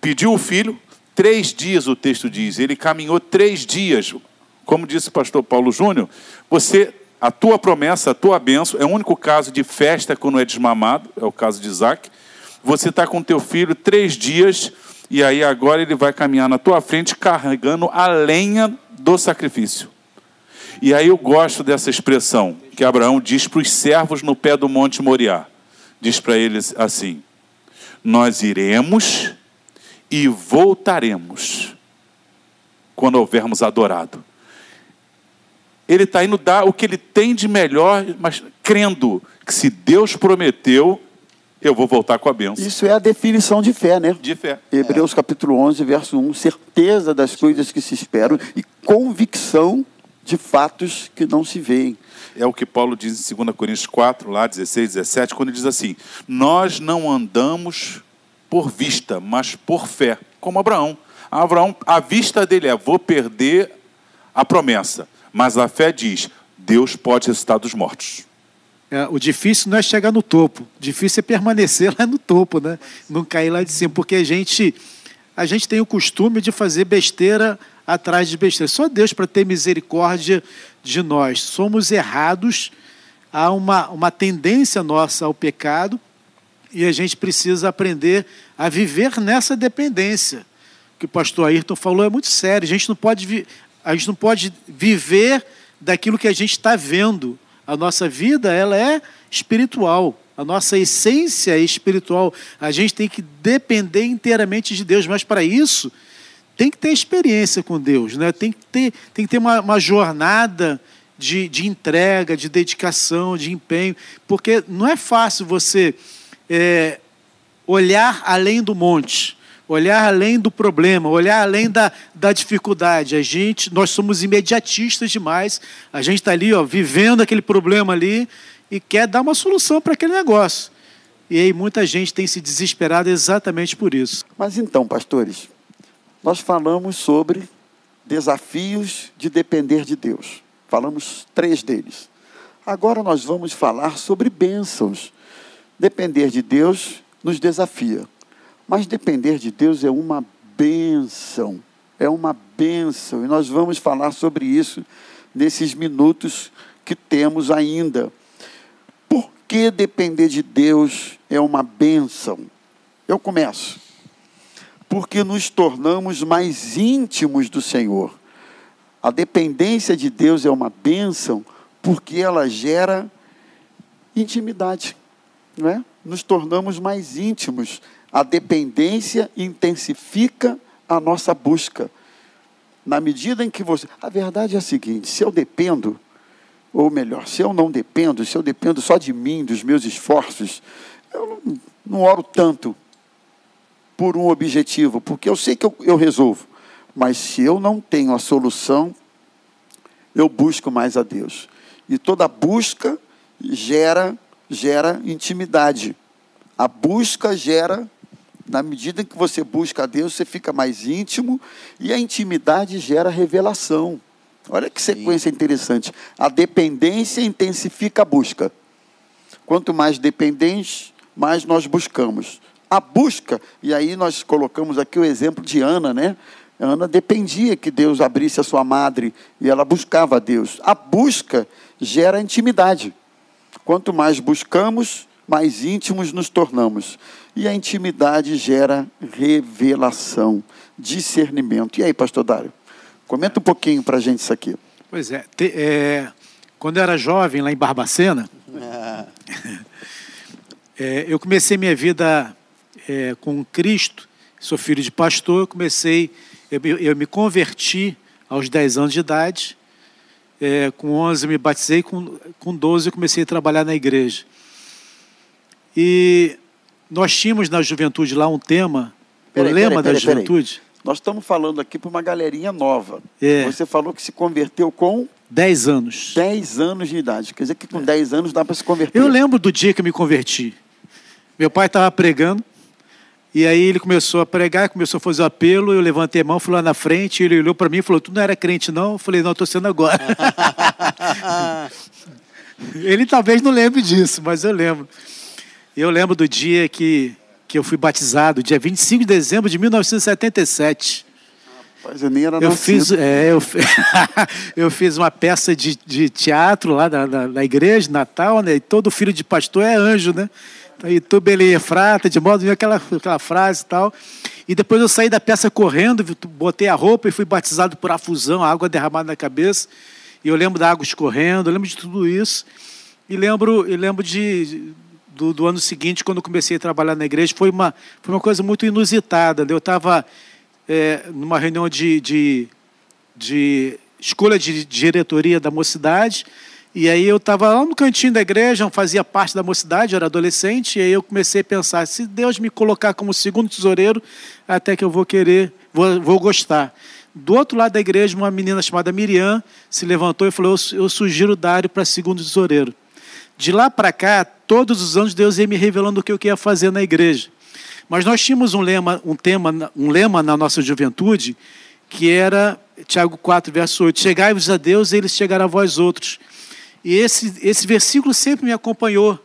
Pediu o filho, Três dias o texto diz, ele caminhou três dias. Como disse o pastor Paulo Júnior, você, a tua promessa, a tua bênção, é o único caso de festa quando é desmamado, é o caso de Isaac. Você está com teu filho três dias, e aí agora ele vai caminhar na tua frente carregando a lenha do sacrifício. E aí eu gosto dessa expressão que Abraão diz para os servos no pé do Monte Moriá. Diz para eles assim: Nós iremos e voltaremos quando houvermos adorado. Ele está indo dar o que ele tem de melhor, mas crendo que se Deus prometeu, eu vou voltar com a bênção. Isso é a definição de fé, né? De fé. Hebreus é. capítulo 11, verso 1. Certeza das coisas que se esperam e convicção de fatos que não se veem. É o que Paulo diz em 2 Coríntios 4, lá 16, 17, quando ele diz assim: Nós não andamos por vista, mas por fé, como Abraão. Abraão, a vista dele é: vou perder a promessa, mas a fé diz: Deus pode ressuscitar dos mortos. É, o difícil não é chegar no topo, o difícil é permanecer lá no topo, né? Não cair lá de cima, porque a gente, a gente tem o costume de fazer besteira atrás de besteira. Só Deus para ter misericórdia de nós. Somos errados, há uma, uma tendência nossa ao pecado, e a gente precisa aprender a viver nessa dependência. O que o pastor Ayrton falou é muito sério. A gente não pode, a gente não pode viver daquilo que a gente está vendo. A nossa vida ela é espiritual. A nossa essência é espiritual. A gente tem que depender inteiramente de Deus. Mas para isso, tem que ter experiência com Deus, né? tem que ter, tem que ter uma, uma jornada de, de entrega, de dedicação, de empenho, porque não é fácil você é, olhar além do monte, olhar além do problema, olhar além da, da dificuldade. A gente, nós somos imediatistas demais. A gente está ali, ó, vivendo aquele problema ali e quer dar uma solução para aquele negócio. E aí muita gente tem se desesperado exatamente por isso. Mas então, pastores, nós falamos sobre desafios de depender de Deus. Falamos três deles. Agora nós vamos falar sobre bênçãos. Depender de Deus nos desafia. Mas depender de Deus é uma bênção. É uma bênção. E nós vamos falar sobre isso nesses minutos que temos ainda. Por que depender de Deus é uma bênção? Eu começo. Porque nos tornamos mais íntimos do Senhor. A dependência de Deus é uma bênção porque ela gera intimidade, não é? Nos tornamos mais íntimos. A dependência intensifica a nossa busca. Na medida em que você. A verdade é a seguinte: se eu dependo, ou melhor, se eu não dependo, se eu dependo só de mim, dos meus esforços, eu não, não oro tanto por um objetivo, porque eu sei que eu, eu resolvo. Mas se eu não tenho a solução, eu busco mais a Deus. E toda busca gera gera intimidade. A busca gera na medida que você busca a Deus, você fica mais íntimo e a intimidade gera revelação. Olha que sequência Sim. interessante. A dependência intensifica a busca. Quanto mais dependentes, mais nós buscamos. A busca, e aí nós colocamos aqui o exemplo de Ana, né? Ana dependia que Deus abrisse a sua madre e ela buscava a Deus. A busca gera intimidade. Quanto mais buscamos, mais íntimos nos tornamos. E a intimidade gera revelação, discernimento. E aí, pastor Dário? Comenta um pouquinho para a gente isso aqui. Pois é, te, é, quando eu era jovem, lá em Barbacena, é, eu comecei minha vida é, com Cristo, sou filho de pastor, comecei eu, eu me converti aos 10 anos de idade. É, com 11 me batizei, com, com 12 eu comecei a trabalhar na igreja. E nós tínhamos na juventude lá um tema, peraí, o lema peraí, peraí, da juventude. Nós estamos falando aqui para uma galerinha nova. É. Você falou que se converteu com 10 anos. 10 anos de idade. Quer dizer que com 10 anos dá para se converter. Eu lembro do dia que eu me converti. Meu pai estava pregando e aí ele começou a pregar, começou a fazer o apelo, eu levantei a mão, fui lá na frente, ele olhou para mim e falou, tu não era crente não? Eu falei, não, estou sendo agora. ele talvez não lembre disso, mas eu lembro. Eu lembro do dia que, que eu fui batizado, dia 25 de dezembro de 1977. Rapaz, eu nem era eu fiz, é, eu, eu, fiz uma peça de, de teatro lá na, na, na igreja, Natal, né? E todo filho de pastor é anjo, né? E tu beleza frata, de modo aquela, aquela frase e tal. E depois eu saí da peça correndo, botei a roupa e fui batizado por afusão, água derramada na cabeça. E eu lembro da água escorrendo, eu lembro de tudo isso. E lembro, e lembro de, do, do, ano seguinte, quando comecei a trabalhar na igreja, foi uma, foi uma coisa muito inusitada. Né? Eu estava é, numa reunião de, de, de escolha de diretoria da mocidade e aí eu estava lá no cantinho da igreja, não fazia parte da mocidade, era adolescente, e aí eu comecei a pensar, se Deus me colocar como segundo tesoureiro, até que eu vou querer, vou, vou gostar. Do outro lado da igreja, uma menina chamada Miriam se levantou e falou, eu, eu sugiro Dário para segundo tesoureiro. De lá para cá, todos os anos Deus ia me revelando o que eu queria fazer na igreja. Mas nós tínhamos um lema, um tema, um lema na nossa juventude, que era Tiago 4, verso 8: Chegai-vos a Deus, e ele chegará a vós outros. E esse, esse versículo sempre me acompanhou,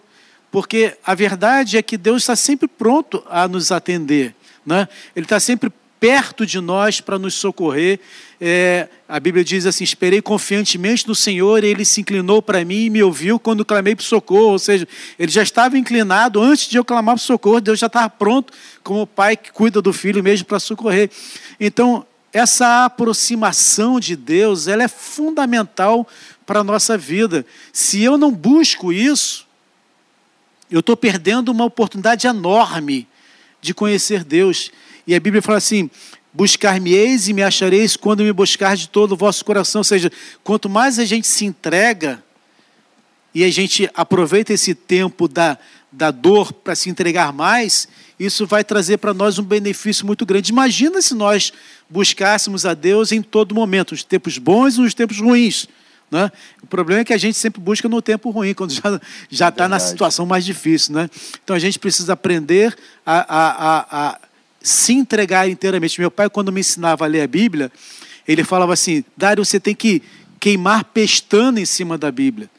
porque a verdade é que Deus está sempre pronto a nos atender. Né? Ele está sempre perto de nós para nos socorrer. É, a Bíblia diz assim: Esperei confiantemente no Senhor, e ele se inclinou para mim e me ouviu quando clamei por socorro. Ou seja, ele já estava inclinado antes de eu clamar por socorro, Deus já estava pronto, como o pai que cuida do filho mesmo para socorrer. Então, essa aproximação de Deus, ela é fundamental para a nossa vida. Se eu não busco isso, eu estou perdendo uma oportunidade enorme de conhecer Deus. E a Bíblia fala assim: buscar-me-eis e me achareis quando me buscar de todo o vosso coração. Ou seja, quanto mais a gente se entrega e a gente aproveita esse tempo da, da dor para se entregar mais, isso vai trazer para nós um benefício muito grande. Imagina se nós buscássemos a Deus em todo momento, nos tempos bons e nos tempos ruins. Né? O problema é que a gente sempre busca no tempo ruim, quando já está na situação mais difícil. Né? Então a gente precisa aprender a, a, a, a se entregar inteiramente. Meu pai, quando me ensinava a ler a Bíblia, ele falava assim: Dário, você tem que queimar pestana em cima da Bíblia.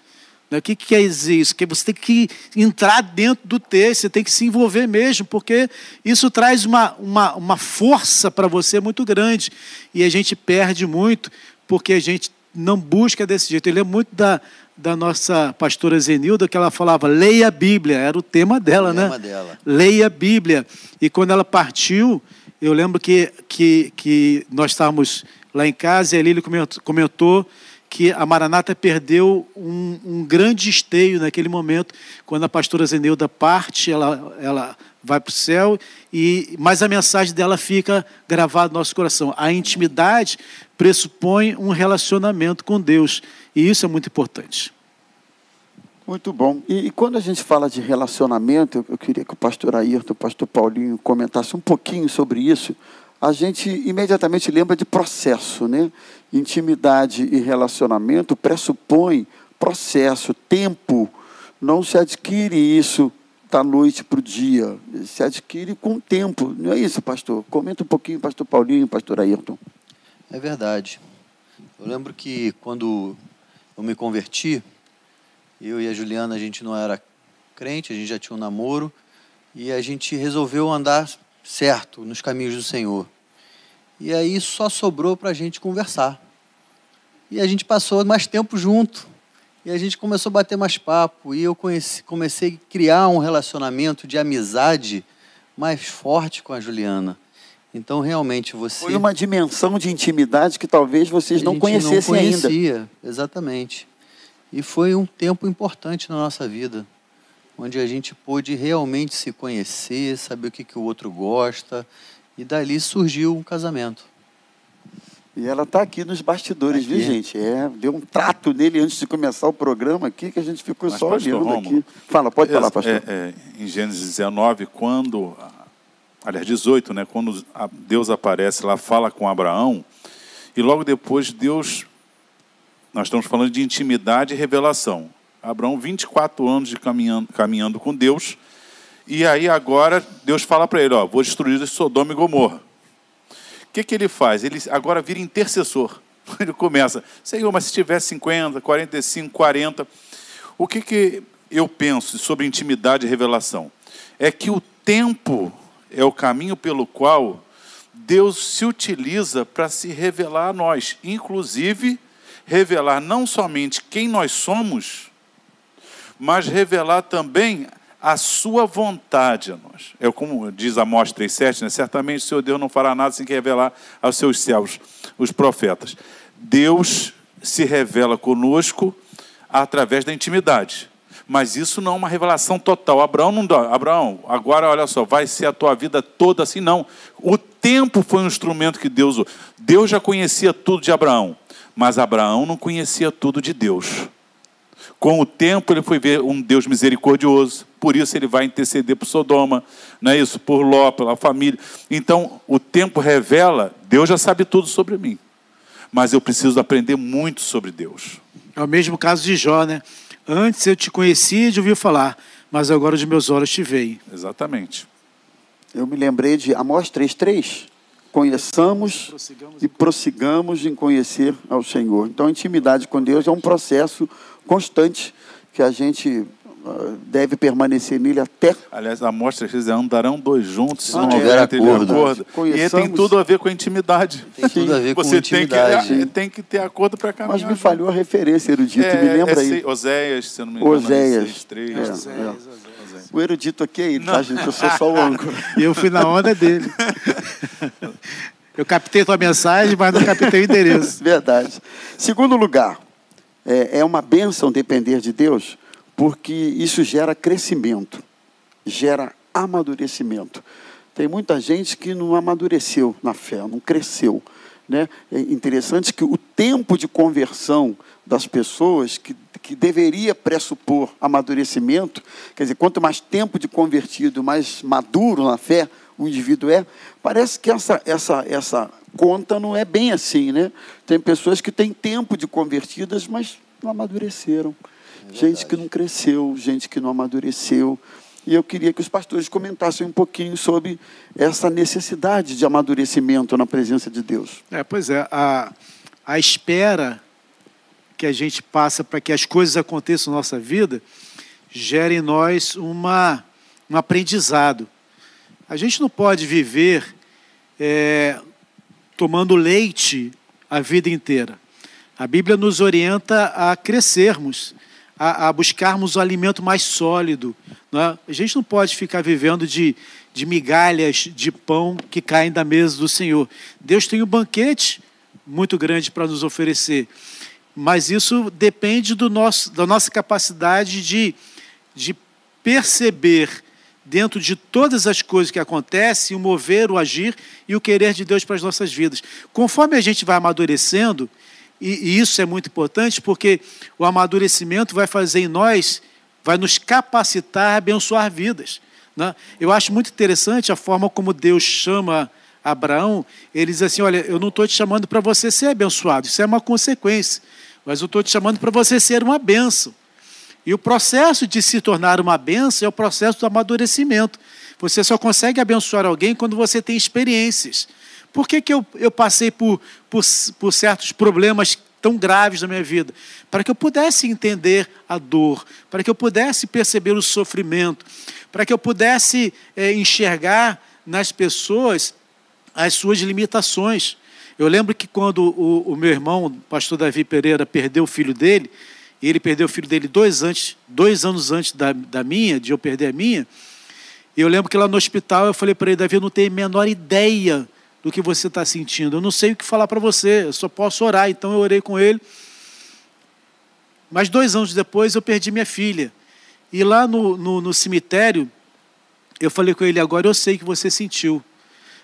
Né? O que, que quer dizer isso? Que você tem que entrar dentro do texto, você tem que se envolver mesmo, porque isso traz uma, uma, uma força para você muito grande. E a gente perde muito, porque a gente não busca desse jeito. Ele é muito da, da nossa pastora Zenilda, que ela falava, leia a Bíblia, era o tema dela, o tema né? Dela. Leia a Bíblia. E quando ela partiu, eu lembro que, que, que nós estávamos lá em casa e a Lília comentou que a Maranata perdeu um, um, grande esteio naquele momento, quando a pastora Zenilda parte, ela, ela vai para o céu, e mas a mensagem dela fica gravada no nosso coração. A intimidade pressupõe um relacionamento com Deus, e isso é muito importante. Muito bom. E, e quando a gente fala de relacionamento, eu, eu queria que o pastor Ayrton, o pastor Paulinho comentasse um pouquinho sobre isso. A gente imediatamente lembra de processo, né? Intimidade e relacionamento pressupõe processo, tempo. Não se adquire isso da noite para o dia. Se adquire com tempo. Não é isso, pastor? Comenta um pouquinho, pastor Paulinho, pastor Ayrton. É verdade. Eu lembro que quando eu me converti, eu e a Juliana, a gente não era crente, a gente já tinha um namoro, e a gente resolveu andar certo nos caminhos do Senhor. E aí só sobrou para a gente conversar. E a gente passou mais tempo junto. E a gente começou a bater mais papo. E eu conheci, comecei a criar um relacionamento de amizade mais forte com a Juliana. Então, realmente, você. Foi uma dimensão de intimidade que talvez vocês não conhecessem não conhecia, ainda. Exatamente. E foi um tempo importante na nossa vida, onde a gente pôde realmente se conhecer, saber o que, que o outro gosta, e dali surgiu um casamento. E ela está aqui nos bastidores, aqui. viu, gente? É, deu um trato nele antes de começar o programa aqui, que a gente ficou Mas, só olhando aqui. Fala, pode é, falar, pastor. É, é, em Gênesis 19, quando, aliás, 18, né, quando Deus aparece lá, fala com Abraão, e logo depois Deus, nós estamos falando de intimidade e revelação. Abraão, 24 anos de caminhando, caminhando com Deus, e aí agora Deus fala para ele, ó, vou destruir Sodoma e Gomorra. O que, que ele faz? Ele agora vira intercessor. Ele começa, Senhor, mas se tiver 50, 45, 40, o que, que eu penso sobre intimidade e revelação? É que o tempo é o caminho pelo qual Deus se utiliza para se revelar a nós, inclusive revelar não somente quem nós somos, mas revelar também a sua vontade a nós. É como diz Amós 3,7, né? certamente o Senhor Deus não fará nada sem que revelar aos seus céus, os profetas. Deus se revela conosco através da intimidade. Mas isso não é uma revelação total. Abraão não dá. Abraão, agora olha só, vai ser a tua vida toda assim, não. O tempo foi um instrumento que Deus. Deus já conhecia tudo de Abraão, mas Abraão não conhecia tudo de Deus. Com o tempo ele foi ver um Deus misericordioso, por isso ele vai interceder por Sodoma, não é isso? Por Ló, pela família. Então, o tempo revela, Deus já sabe tudo sobre mim. Mas eu preciso aprender muito sobre Deus. É o mesmo caso de Jó, né? Antes eu te conhecia de ouvir falar, mas agora de meus olhos te veem. Exatamente. Eu me lembrei de Amós 3,3. Conheçamos prossigamos e prossigamos em conhecer ao Senhor. Então, a intimidade com Deus é um processo constante que a gente ah, deve permanecer nele até. Aliás, a mostra diz andarão dois juntos se ah, não houver acordo. acordo. E tem tudo a ver com a intimidade. Tem tudo a ver com Você intimidade. Tem que, tem que ter acordo para caminhar. Mas me falhou a referência, erudito, é, me lembra é, aí. Oséias, se eu não me engano. Oséias. 6, 3, é, é. O erudito aqui é ele, tá, gente? Eu sou só o âncora. E eu fui na onda dele. Eu captei tua mensagem, mas não captei o endereço. Verdade. Segundo lugar, é, é uma bênção depender de Deus, porque isso gera crescimento, gera amadurecimento. Tem muita gente que não amadureceu na fé, não cresceu. Né? É interessante que o tempo de conversão das pessoas, que, que deveria pressupor amadurecimento, quer dizer, quanto mais tempo de convertido, mais maduro na fé o indivíduo é, parece que essa, essa, essa conta não é bem assim. Né? Tem pessoas que têm tempo de convertidas, mas não amadureceram. É gente que não cresceu, gente que não amadureceu. E eu queria que os pastores comentassem um pouquinho sobre essa necessidade de amadurecimento na presença de Deus. É, pois é, a, a espera que a gente passa para que as coisas aconteçam na nossa vida gera em nós uma, um aprendizado. A gente não pode viver é, tomando leite a vida inteira. A Bíblia nos orienta a crescermos, a, a buscarmos o alimento mais sólido. É? A gente não pode ficar vivendo de, de migalhas de pão que caem da mesa do Senhor. Deus tem um banquete muito grande para nos oferecer, mas isso depende do nosso, da nossa capacidade de, de perceber dentro de todas as coisas que acontecem, o mover, o agir e o querer de Deus para as nossas vidas. Conforme a gente vai amadurecendo, e, isso é muito importante porque o amadurecimento vai fazer em nós, vai nos capacitar a abençoar vidas. Né? Eu acho muito interessante a forma como Deus chama Abraão. Ele diz assim: Olha, eu não estou te chamando para você ser abençoado, isso é uma consequência, mas eu estou te chamando para você ser uma bênção. E o processo de se tornar uma bênção é o processo do amadurecimento. Você só consegue abençoar alguém quando você tem experiências. Por que, que eu, eu passei por, por, por certos problemas tão graves na minha vida? Para que eu pudesse entender a dor, para que eu pudesse perceber o sofrimento, para que eu pudesse é, enxergar nas pessoas as suas limitações. Eu lembro que quando o, o meu irmão, o pastor Davi Pereira, perdeu o filho dele, e ele perdeu o filho dele dois, antes, dois anos antes da, da minha, de eu perder a minha, eu lembro que lá no hospital eu falei para ele, Davi, eu não tenho a menor ideia do que você está sentindo. Eu não sei o que falar para você, eu só posso orar. Então eu orei com ele. Mas dois anos depois eu perdi minha filha. E lá no, no, no cemitério, eu falei com ele: agora eu sei o que você sentiu.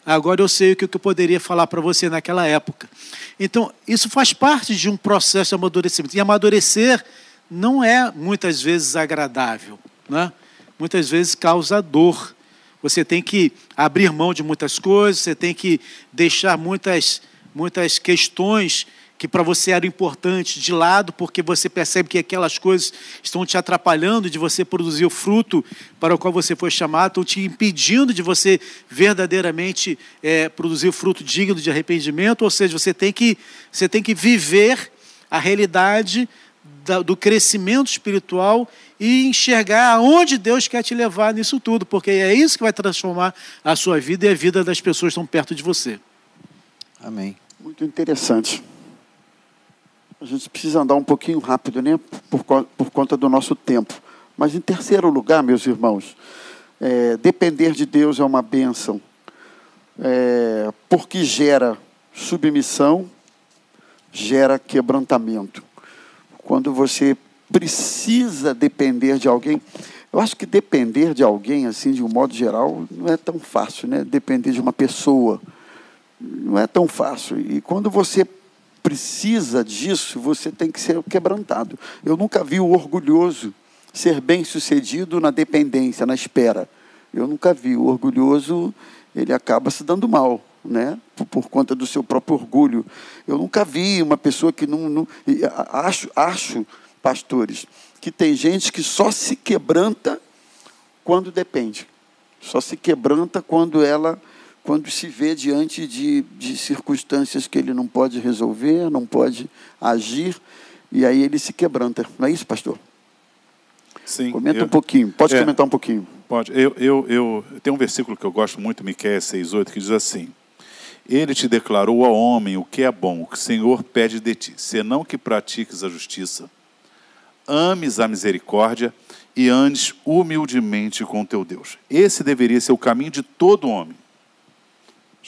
Agora eu sei o que eu poderia falar para você naquela época. Então, isso faz parte de um processo de amadurecimento. E amadurecer não é muitas vezes agradável, né? muitas vezes causa dor. Você tem que abrir mão de muitas coisas, você tem que deixar muitas, muitas questões que para você eram importantes de lado, porque você percebe que aquelas coisas estão te atrapalhando de você produzir o fruto para o qual você foi chamado, estão te impedindo de você verdadeiramente é, produzir o fruto digno de arrependimento. Ou seja, você tem que, você tem que viver a realidade do crescimento espiritual e enxergar aonde Deus quer te levar nisso tudo, porque é isso que vai transformar a sua vida e a vida das pessoas que estão perto de você. Amém. Muito interessante. A gente precisa andar um pouquinho rápido, né? Por, por conta do nosso tempo. Mas em terceiro lugar, meus irmãos, é, depender de Deus é uma bênção, é, porque gera submissão, gera quebrantamento quando você precisa depender de alguém. Eu acho que depender de alguém, assim, de um modo geral, não é tão fácil, né? Depender de uma pessoa. Não é tão fácil. E quando você precisa disso, você tem que ser quebrantado. Eu nunca vi o orgulhoso ser bem sucedido na dependência, na espera. Eu nunca vi. O orgulhoso, ele acaba se dando mal né? Por, por, conta do seu próprio orgulho. Eu nunca vi uma pessoa que não. não acho, acho, pastores, que tem gente que só se quebranta quando depende. Só se quebranta quando ela. Quando se vê diante de, de circunstâncias que ele não pode resolver, não pode agir, e aí ele se quebranta. Não é isso, pastor? Sim. Comenta eu, um pouquinho. Pode é, comentar um pouquinho. Pode. Eu, eu, eu, tem um versículo que eu gosto muito, Miqueias 6,8, que diz assim: ele te declarou ao homem o que é bom, o que o Senhor pede de ti, senão que pratiques a justiça, ames a misericórdia e andes humildemente com teu Deus. Esse deveria ser o caminho de todo homem.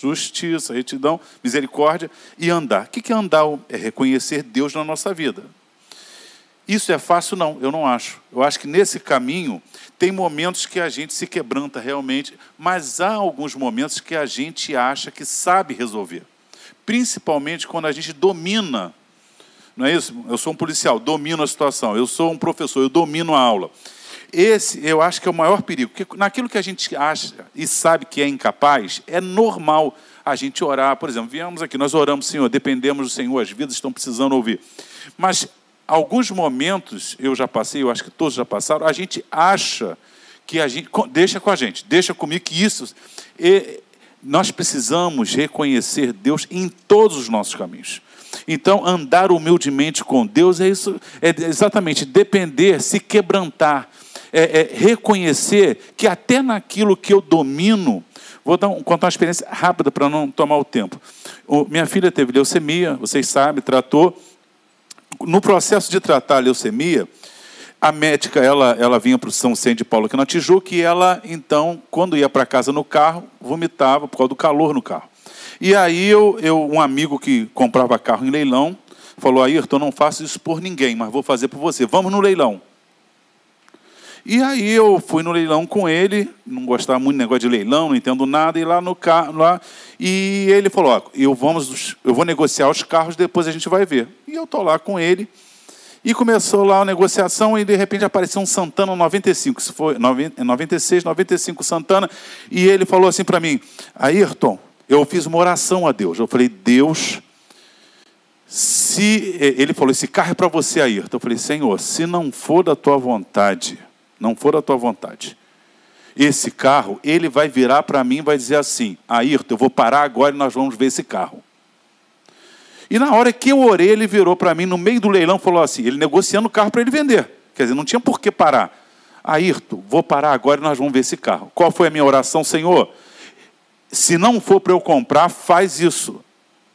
Justiça, retidão, misericórdia e andar. O que é andar? É reconhecer Deus na nossa vida. Isso é fácil? Não, eu não acho. Eu acho que nesse caminho tem momentos que a gente se quebranta realmente, mas há alguns momentos que a gente acha que sabe resolver. Principalmente quando a gente domina. Não é isso? Eu sou um policial, domino a situação. Eu sou um professor, eu domino a aula. Esse, eu acho que é o maior perigo. Porque naquilo que a gente acha e sabe que é incapaz, é normal a gente orar. Por exemplo, viemos aqui, nós oramos, Senhor, dependemos do Senhor, as vidas estão precisando ouvir. Mas alguns momentos, eu já passei, eu acho que todos já passaram, a gente acha que a gente. Deixa com a gente, deixa comigo que isso. E nós precisamos reconhecer Deus em todos os nossos caminhos. Então, andar humildemente com Deus é isso, é exatamente depender, se quebrantar, é, é reconhecer que até naquilo que eu domino, vou dar um, contar uma experiência rápida para não tomar o tempo. O, minha filha teve leucemia, vocês sabem, tratou no processo de tratar a leucemia, a médica ela, ela vinha para o São Vicente de Paulo aqui na Tijuca e ela, então, quando ia para casa no carro, vomitava por causa do calor no carro. E aí eu, eu um amigo que comprava carro em leilão falou, Ayrton, não faço isso por ninguém, mas vou fazer por você. Vamos no leilão. E aí eu fui no leilão com ele, não gostava muito do negócio de leilão, não entendo nada, e lá no carro, lá, e ele falou, ó, eu, vamos, eu vou negociar os carros, depois a gente vai ver. E eu estou lá com ele, e começou lá a negociação, e de repente apareceu um Santana 95, isso foi 96, 95 Santana, e ele falou assim para mim, Ayrton, eu fiz uma oração a Deus. Eu falei, Deus, se. Ele falou, esse carro é para você, Ayrton. Eu falei, Senhor, se não for da tua vontade, não for da tua vontade. Esse carro, ele vai virar para mim e vai dizer assim: Ayrton, eu vou parar agora e nós vamos ver esse carro. E na hora que eu orei, ele virou para mim no meio do leilão falou assim: ele negociando o carro para ele vender. Quer dizer, não tinha por que parar. Ayrton, vou parar agora e nós vamos ver esse carro. Qual foi a minha oração, Senhor? Se não for para eu comprar, faz isso.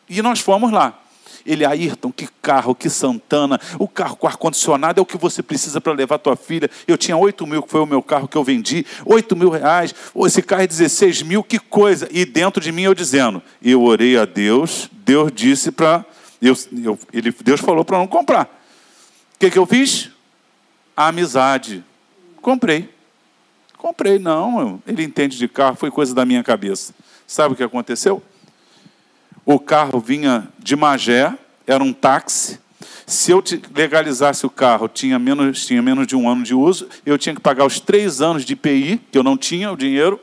E nós fomos lá. Ele, Ayrton, que carro, que Santana, o carro com ar-condicionado é o que você precisa para levar tua filha. Eu tinha 8 mil, que foi o meu carro que eu vendi, 8 mil reais, esse carro é 16 mil, que coisa. E dentro de mim eu dizendo, eu orei a Deus, Deus disse para. Deus, ele, Deus falou para não comprar. O que, que eu fiz? A amizade. Comprei. Comprei, não, ele entende de carro, foi coisa da minha cabeça. Sabe o que aconteceu? O carro vinha de Magé, era um táxi. Se eu legalizasse o carro, tinha menos, tinha menos de um ano de uso, eu tinha que pagar os três anos de IPI, que eu não tinha o dinheiro.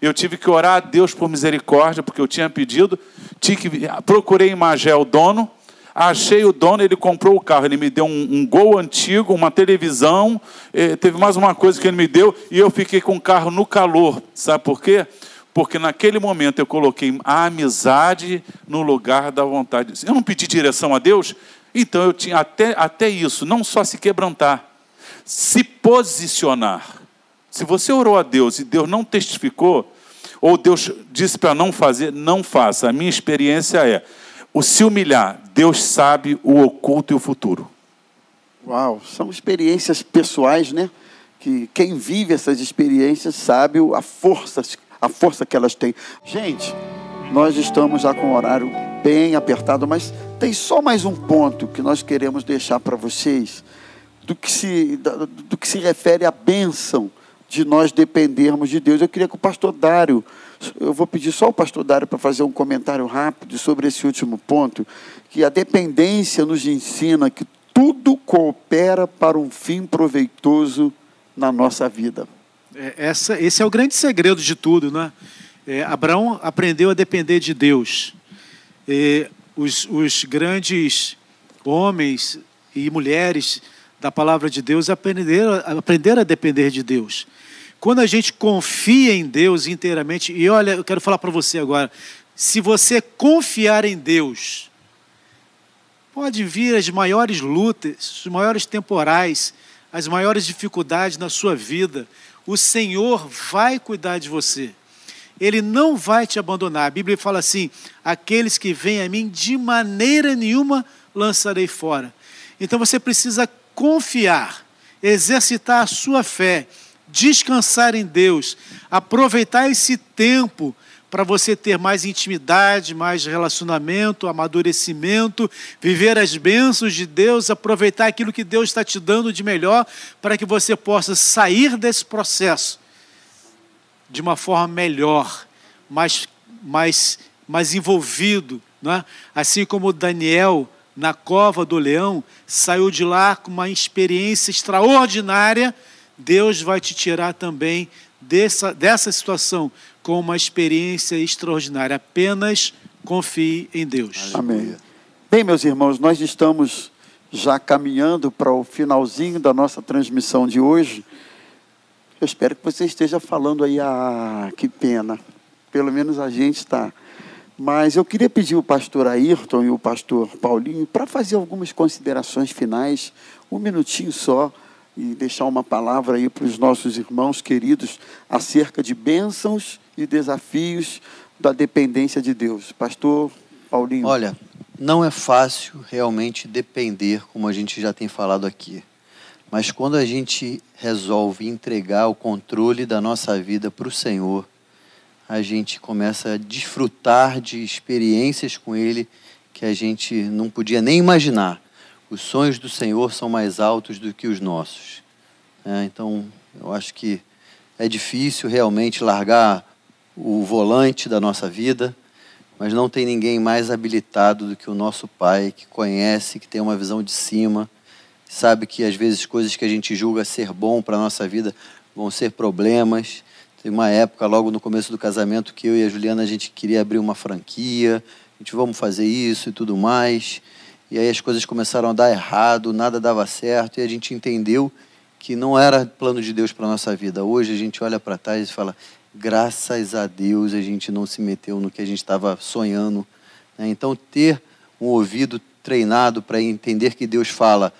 Eu tive que orar a Deus por misericórdia, porque eu tinha pedido. que, procurei em Magé o dono, achei o dono, ele comprou o carro. Ele me deu um, um gol antigo, uma televisão, eh, teve mais uma coisa que ele me deu, e eu fiquei com o carro no calor. Sabe por quê? Porque naquele momento eu coloquei a amizade no lugar da vontade. Eu não pedi direção a Deus, então eu tinha até, até isso, não só se quebrantar, se posicionar. Se você orou a Deus e Deus não testificou, ou Deus disse para não fazer, não faça. A minha experiência é: o se humilhar, Deus sabe o oculto e o futuro. Uau, são experiências pessoais, né? Que quem vive essas experiências sabe a força a força que elas têm. Gente, nós estamos já com o horário bem apertado, mas tem só mais um ponto que nós queremos deixar para vocês do que se, do que se refere à bênção de nós dependermos de Deus. Eu queria que o pastor Dário, eu vou pedir só o pastor Dário para fazer um comentário rápido sobre esse último ponto, que a dependência nos ensina que tudo coopera para um fim proveitoso na nossa vida. É, essa, esse é o grande segredo de tudo, né? É, Abraão aprendeu a depender de Deus. É, os, os grandes homens e mulheres da palavra de Deus aprenderam, aprenderam a depender de Deus. Quando a gente confia em Deus inteiramente, e olha, eu quero falar para você agora, se você confiar em Deus, pode vir as maiores lutas, os maiores temporais, as maiores dificuldades na sua vida, o Senhor vai cuidar de você. Ele não vai te abandonar. A Bíblia fala assim: aqueles que vêm a mim, de maneira nenhuma lançarei fora. Então você precisa confiar, exercitar a sua fé, descansar em Deus, aproveitar esse tempo para você ter mais intimidade, mais relacionamento, amadurecimento, viver as bênçãos de Deus, aproveitar aquilo que Deus está te dando de melhor, para que você possa sair desse processo de uma forma melhor, mais, mais, mais envolvido. Né? Assim como Daniel, na cova do leão, saiu de lá com uma experiência extraordinária, Deus vai te tirar também dessa, dessa situação com uma experiência extraordinária. Apenas confie em Deus. Amém. Bem, meus irmãos, nós estamos já caminhando para o finalzinho da nossa transmissão de hoje. Eu espero que você esteja falando aí, ah, que pena. Pelo menos a gente está. Mas eu queria pedir o pastor Ayrton e o pastor Paulinho para fazer algumas considerações finais, um minutinho só, e deixar uma palavra aí para os nossos irmãos queridos acerca de bênçãos e desafios da dependência de Deus. Pastor Paulinho. Olha, não é fácil realmente depender, como a gente já tem falado aqui. Mas quando a gente resolve entregar o controle da nossa vida para o Senhor, a gente começa a desfrutar de experiências com Ele que a gente não podia nem imaginar. Os sonhos do Senhor são mais altos do que os nossos. É, então, eu acho que é difícil realmente largar o volante da nossa vida, mas não tem ninguém mais habilitado do que o nosso Pai, que conhece, que tem uma visão de cima, sabe que às vezes coisas que a gente julga ser bom para a nossa vida vão ser problemas. Tem uma época, logo no começo do casamento, que eu e a Juliana a gente queria abrir uma franquia, a gente vamos fazer isso e tudo mais. E aí as coisas começaram a dar errado, nada dava certo, e a gente entendeu que não era plano de Deus para a nossa vida. Hoje a gente olha para trás e fala: graças a Deus a gente não se meteu no que a gente estava sonhando. Né? Então, ter um ouvido treinado para entender que Deus fala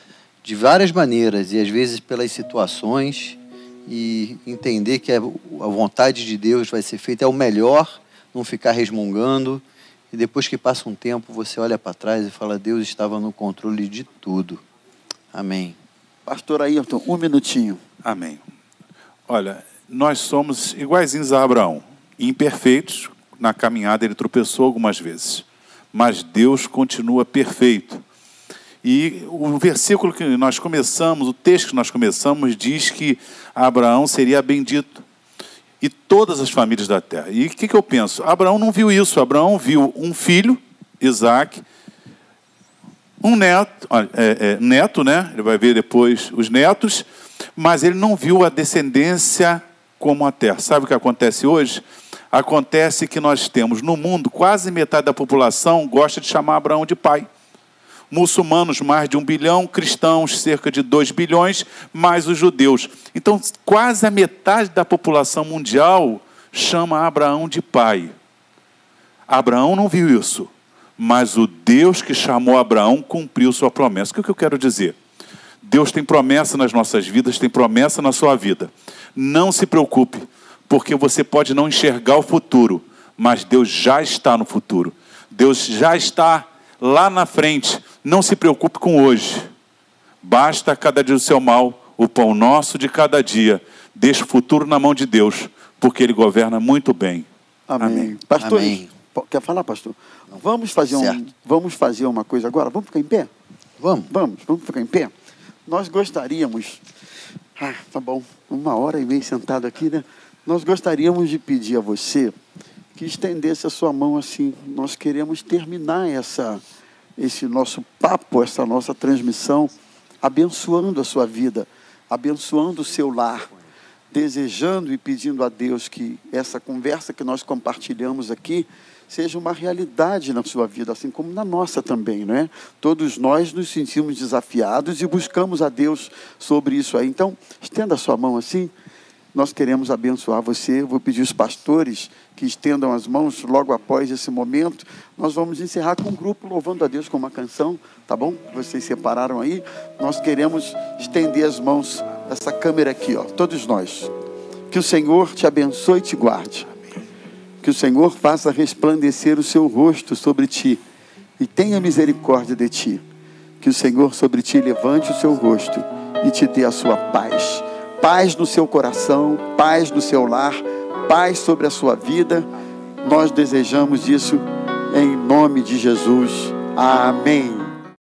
de várias maneiras e às vezes pelas situações e entender que a vontade de Deus vai ser feita é o melhor, não ficar resmungando. E depois que passa um tempo, você olha para trás e fala: Deus estava no controle de tudo. Amém. Pastor Ayrton, um minutinho. Amém. Olha, nós somos iguaizinhos a Abraão, imperfeitos, na caminhada ele tropeçou algumas vezes, mas Deus continua perfeito. E o versículo que nós começamos, o texto que nós começamos, diz que Abraão seria bendito e todas as famílias da terra. E o que, que eu penso? Abraão não viu isso. Abraão viu um filho, Isaac, um neto, é, é, neto, né? Ele vai ver depois os netos, mas ele não viu a descendência como a terra. Sabe o que acontece hoje? Acontece que nós temos no mundo quase metade da população gosta de chamar Abraão de pai. Muçulmanos, mais de um bilhão, cristãos, cerca de dois bilhões, mais os judeus. Então, quase a metade da população mundial chama Abraão de pai. Abraão não viu isso, mas o Deus que chamou Abraão cumpriu sua promessa. O que eu quero dizer? Deus tem promessa nas nossas vidas, tem promessa na sua vida. Não se preocupe, porque você pode não enxergar o futuro, mas Deus já está no futuro. Deus já está lá na frente. Não se preocupe com hoje. Basta cada dia o seu mal, o pão nosso de cada dia. Deixe o futuro na mão de Deus, porque Ele governa muito bem. Amém. Amém. Pastor, Amém. quer falar, pastor? Vamos fazer, um, vamos fazer uma coisa agora? Vamos ficar em pé? Vamos. Vamos, vamos ficar em pé? Nós gostaríamos ah, tá bom. Uma hora e meia sentado aqui, né? Nós gostaríamos de pedir a você que estendesse a sua mão assim. Nós queremos terminar essa, esse nosso papo, essa nossa transmissão, abençoando a sua vida, abençoando o seu lar, desejando e pedindo a Deus que essa conversa que nós compartilhamos aqui seja uma realidade na sua vida, assim como na nossa também, não é? Todos nós nos sentimos desafiados e buscamos a Deus sobre isso aí. Então, estenda a sua mão assim. Nós queremos abençoar você. Vou pedir os pastores que estendam as mãos logo após esse momento. Nós vamos encerrar com um grupo louvando a Deus com uma canção, tá bom? Vocês separaram aí. Nós queremos estender as mãos essa câmera aqui, ó, todos nós. Que o Senhor te abençoe e te guarde. Que o Senhor faça resplandecer o seu rosto sobre ti e tenha misericórdia de ti. Que o Senhor sobre ti levante o seu rosto e te dê a sua paz. Paz no seu coração, paz no seu lar, paz sobre a sua vida Nós desejamos isso em nome de Jesus. Amém.